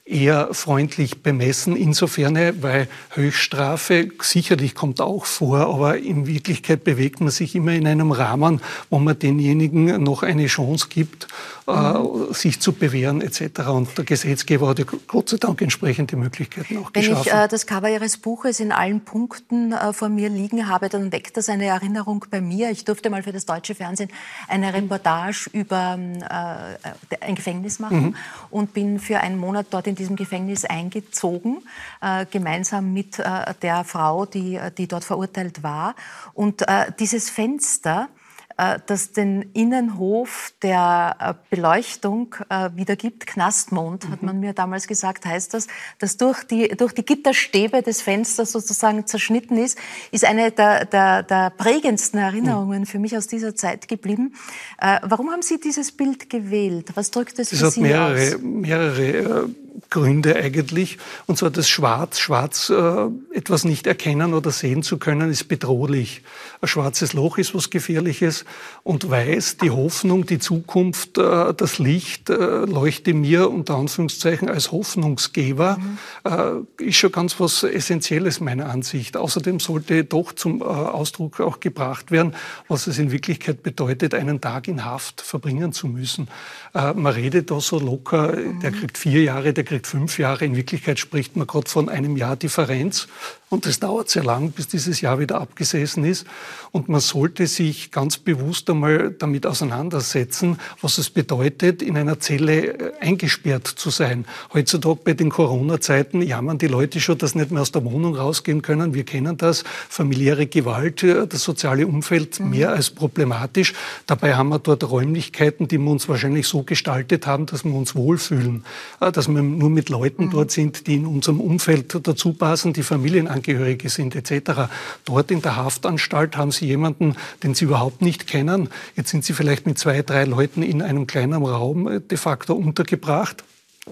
eher freundlich bemessen, insofern, weil Höchststrafe sicherlich kommt auch vor, aber in Wirklichkeit bewegt man sich immer in einem Rahmen, wo man denjenigen noch eine Chance gibt, mhm. sich zu bewähren etc. Und der Gesetzgeber hat ja Gott sei Dank entsprechende Möglichkeiten auch Wenn geschaffen. Wenn ich äh, das Cover Ihres Buches in allen Punkten äh, vor mir liegen habe, dann weckt das eine Erinnerung bei mir. Ich durfte mal für das deutsche Fernsehen eine Reportage über äh, ein Gefängnis machen mhm. und bin für einen Monat dort in diesem Gefängnis eingezogen, äh, gemeinsam mit äh, der Frau, die, die dort verurteilt war. Und äh, dieses Fenster, äh, das den Innenhof der äh, Beleuchtung äh, wiedergibt. Knastmond, hat man mir damals gesagt, heißt das, dass durch die, durch die Gitterstäbe des Fensters sozusagen zerschnitten ist, ist eine der, der, der prägendsten Erinnerungen für mich aus dieser Zeit geblieben. Warum haben Sie dieses Bild gewählt? Was drückt es das für hat Sie mehrere, aus? mehrere Gründe eigentlich. Und zwar das Schwarz. Schwarz, äh, etwas nicht erkennen oder sehen zu können, ist bedrohlich. Ein schwarzes Loch ist was Gefährliches. Und weiß, die Hoffnung, die Zukunft, äh, das Licht äh, leuchte mir unter Anführungszeichen als Hoffnungsgeber, mhm. äh, ist schon ganz was Essentielles meiner Ansicht. Außerdem sollte doch zum äh, Ausdruck auch gebracht werden, was es in Wirklichkeit bedeutet, einen Tag in Haft verbringen zu müssen. Äh, man redet da so locker, mhm. der kriegt vier Jahre, der kriegt fünf Jahre. In Wirklichkeit spricht man gerade von einem Jahr Differenz. Und es dauert sehr lang, bis dieses Jahr wieder abgesessen ist. Und man sollte sich ganz bewusst einmal damit auseinandersetzen, was es bedeutet, in einer Zelle äh, eingesperrt zu sein. Heutzutage bei den Corona-Zeiten jammern die Leute schon, dass nicht mehr aus der Wohnung rausgehen können. Wir kennen das. Familiäre Gewalt, äh, das soziale Umfeld mhm. mehr als problematisch. Dabei haben wir dort Räumlichkeiten, die wir uns wahrscheinlich so gestaltet haben, dass wir uns wohlfühlen. Äh, dass wir nur mit Leuten mhm. dort sind, die in unserem Umfeld dazu passen, die Familien Angehörige sind etc. Dort in der Haftanstalt haben Sie jemanden, den Sie überhaupt nicht kennen. Jetzt sind Sie vielleicht mit zwei, drei Leuten in einem kleinen Raum äh, de facto untergebracht.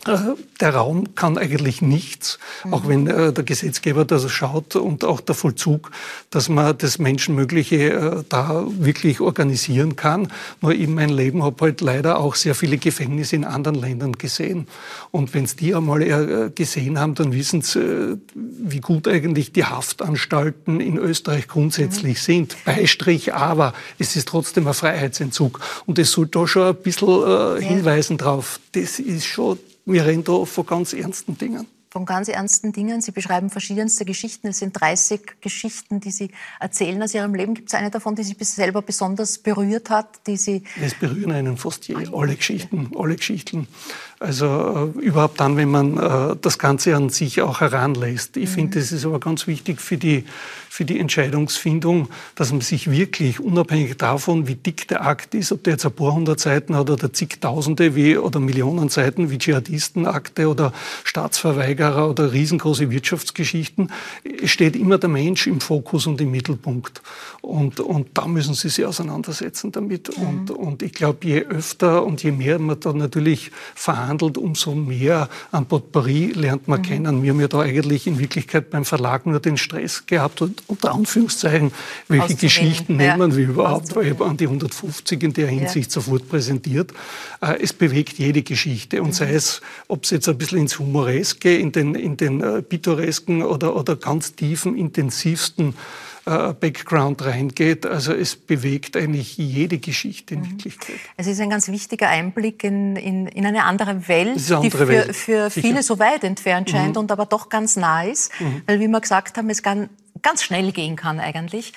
Äh, der Raum kann eigentlich nichts, auch wenn äh, der Gesetzgeber das schaut und auch der Vollzug, dass man das Menschenmögliche äh, da wirklich organisieren kann. Nur in meinem Leben habe halt leider auch sehr viele Gefängnisse in anderen Ländern gesehen. Und wenn es die einmal gesehen haben, dann wissen sie, wie gut eigentlich die Haftanstalten in Österreich grundsätzlich mhm. sind. Beistrich, aber es ist trotzdem ein Freiheitsentzug. Und es soll da schon ein bisschen hinweisen drauf. Das ist schon wir reden da von ganz ernsten Dingen. von ganz ernsten Dingen. Sie beschreiben verschiedenste Geschichten. Es sind 30 Geschichten, die Sie erzählen aus Ihrem Leben. Gibt es eine davon, die Sie selber besonders berührt hat, die Sie? Es berühren einen fast je, alle Geschichten, alle Geschichten. Also äh, überhaupt dann, wenn man äh, das Ganze an sich auch heranlässt. Ich mhm. finde, das ist aber ganz wichtig für die, für die Entscheidungsfindung, dass man sich wirklich, unabhängig davon, wie dick der Akt ist, ob der jetzt ein paar hundert Seiten hat oder zigtausende wie, oder Millionen Seiten wie Dschihadistenakte oder Staatsverweigerer oder riesengroße Wirtschaftsgeschichten, steht immer der Mensch im Fokus und im Mittelpunkt. Und, und da müssen Sie sich auseinandersetzen damit. Mhm. Und, und ich glaube, je öfter und je mehr man da natürlich verhandelt, umso mehr an Potpourri lernt man mhm. kennen. Wir haben ja da eigentlich in Wirklichkeit beim Verlag nur den Stress gehabt und unter Anführungszeichen, welche Geschichten ja. nehmen wir überhaupt, weil ich an die 150 in der Hinsicht ja. sofort präsentiert. Äh, es bewegt jede Geschichte und mhm. sei es, ob es jetzt ein bisschen ins Humoreske, in den, in den äh, pittoresken oder, oder ganz tiefen, intensivsten Background reingeht. Also es bewegt eigentlich jede Geschichte in mhm. Wirklichkeit. Es ist ein ganz wichtiger Einblick in, in, in eine andere Welt, eine andere die für, Welt. für viele so weit entfernt scheint mhm. und aber doch ganz nah ist. Mhm. Weil, wie wir gesagt haben, es kann ganz schnell gehen kann eigentlich.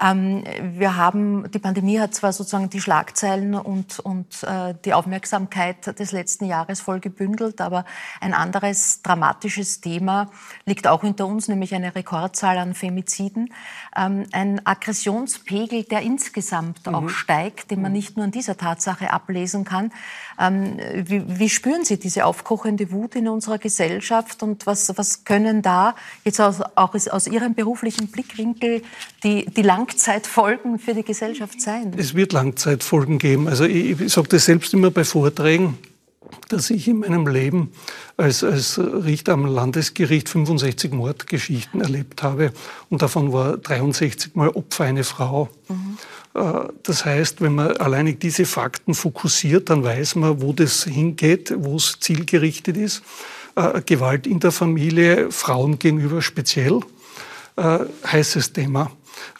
Ähm, wir haben, die Pandemie hat zwar sozusagen die Schlagzeilen und, und äh, die Aufmerksamkeit des letzten Jahres voll gebündelt, aber ein anderes dramatisches Thema liegt auch hinter uns, nämlich eine Rekordzahl an Femiziden. Ähm, ein Aggressionspegel, der insgesamt mhm. auch steigt, den man mhm. nicht nur an dieser Tatsache ablesen kann. Ähm, wie, wie, spüren Sie diese aufkochende Wut in unserer Gesellschaft und was, was können da jetzt aus, auch aus Ihrem beruflichen Blickwinkel die, die Langzeitfolgen für die Gesellschaft sein? Es wird Langzeitfolgen geben. Also ich, ich sage das selbst immer bei Vorträgen dass ich in meinem Leben als, als Richter am Landesgericht 65 Mordgeschichten erlebt habe und davon war 63 Mal Opfer eine Frau. Mhm. Äh, das heißt, wenn man alleinig diese Fakten fokussiert, dann weiß man, wo das hingeht, wo es zielgerichtet ist. Äh, Gewalt in der Familie, Frauen gegenüber speziell, äh, heißes Thema.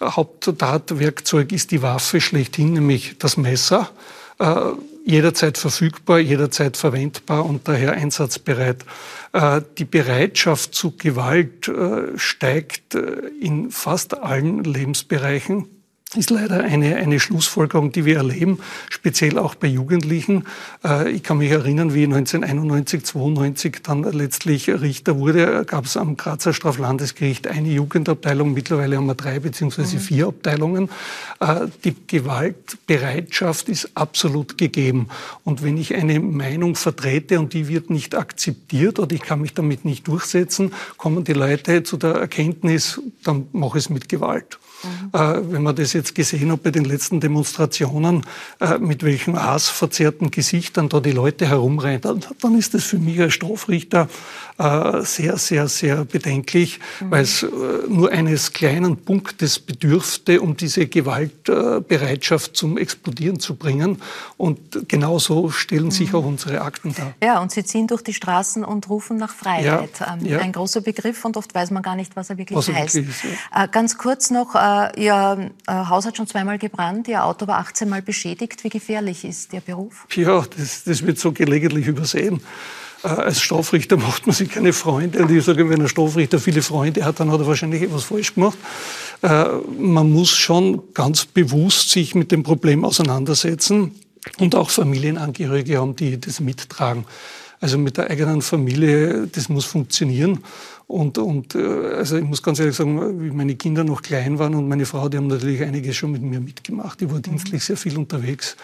Haupttatwerkzeug ist die Waffe schlechthin, nämlich das Messer. Jederzeit verfügbar, jederzeit verwendbar und daher einsatzbereit. Die Bereitschaft zu Gewalt steigt in fast allen Lebensbereichen ist leider eine, eine Schlussfolgerung, die wir erleben, speziell auch bei Jugendlichen. Äh, ich kann mich erinnern, wie 1991, 92 dann letztlich Richter wurde, gab es am Grazer Straflandesgericht eine Jugendabteilung. Mittlerweile haben wir drei beziehungsweise mhm. vier Abteilungen. Äh, die Gewaltbereitschaft ist absolut gegeben. Und wenn ich eine Meinung vertrete und die wird nicht akzeptiert oder ich kann mich damit nicht durchsetzen, kommen die Leute zu der Erkenntnis, dann mache ich es mit Gewalt. Mhm. Wenn man das jetzt gesehen hat bei den letzten Demonstrationen, äh, mit welchen aasverzerrten Gesichtern da die Leute herumrennen, dann, dann ist das für mich als Strafrichter sehr, sehr, sehr bedenklich, mhm. weil es äh, nur eines kleinen Punktes bedürfte, um diese Gewaltbereitschaft zum Explodieren zu bringen. Und genauso stellen sich mhm. auch unsere Akten dar. Ja, und sie ziehen durch die Straßen und rufen nach Freiheit. Ja, ähm, ja. Ein großer Begriff und oft weiß man gar nicht, was er wirklich was heißt. Wirklich ist, ja. Ganz kurz noch, Ihr Haus hat schon zweimal gebrannt, Ihr Auto war 18 Mal beschädigt. Wie gefährlich ist Ihr Beruf? Ja, das, das wird so gelegentlich übersehen. Äh, als Strafrichter macht man sich keine Freunde. Und ich sage, wenn ein Strafrichter viele Freunde hat, dann hat er wahrscheinlich etwas falsch gemacht. Äh, man muss schon ganz bewusst sich mit dem Problem auseinandersetzen und auch Familienangehörige haben, die das mittragen. Also mit der eigenen Familie, das muss funktionieren. Und, und äh, also ich muss ganz ehrlich sagen, wie meine Kinder noch klein waren und meine Frau, die haben natürlich einiges schon mit mir mitgemacht. Ich war dienstlich sehr viel unterwegs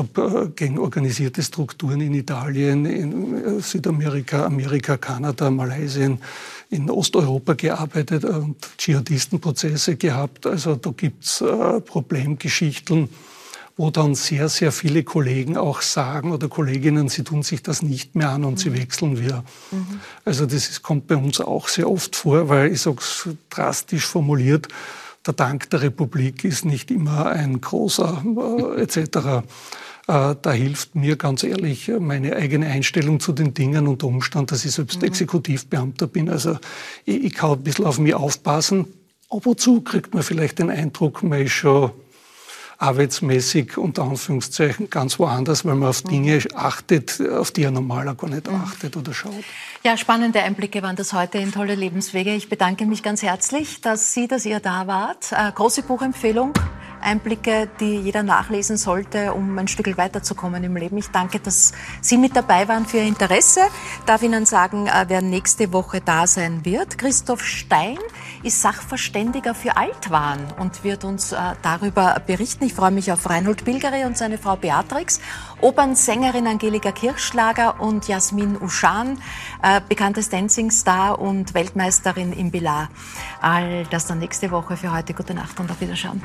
habe äh, gegen organisierte Strukturen in Italien, in äh, Südamerika, Amerika, Kanada, Malaysia, in Osteuropa gearbeitet und Dschihadistenprozesse gehabt. Also da gibt's äh, Problemgeschichten, wo dann sehr, sehr viele Kollegen auch sagen oder Kolleginnen, sie tun sich das nicht mehr an und mhm. sie wechseln wieder. Mhm. Also das ist, kommt bei uns auch sehr oft vor, weil ich sage es drastisch formuliert, der Dank der Republik ist nicht immer ein großer äh, etc. Äh, da hilft mir ganz ehrlich meine eigene Einstellung zu den Dingen und der Umstand, dass ich selbst mhm. Exekutivbeamter bin. Also ich, ich kann ein bisschen auf mich aufpassen. Ab und zu kriegt man vielleicht den Eindruck, man ist schon arbeitsmäßig unter Anführungszeichen ganz woanders, weil man auf Dinge achtet, auf die er normaler gar nicht achtet oder schaut. Ja, spannende Einblicke waren das heute in tolle Lebenswege. Ich bedanke mich ganz herzlich, dass Sie, dass ihr da wart. Äh, große Buchempfehlung. Einblicke, die jeder nachlesen sollte, um ein Stück weiterzukommen im Leben. Ich danke, dass Sie mit dabei waren für Ihr Interesse. Darf Ihnen sagen, äh, wer nächste Woche da sein wird. Christoph Stein ist Sachverständiger für Altwahn und wird uns äh, darüber berichten. Ich freue mich auf Reinhold Bilgeri und seine Frau Beatrix. Opernsängerin Angelika Kirchschlager und Jasmin Uschan, äh, bekanntes Dancing-Star und Weltmeisterin im Bilar. All das dann nächste Woche. Für heute gute Nacht und auf Wiederschauen.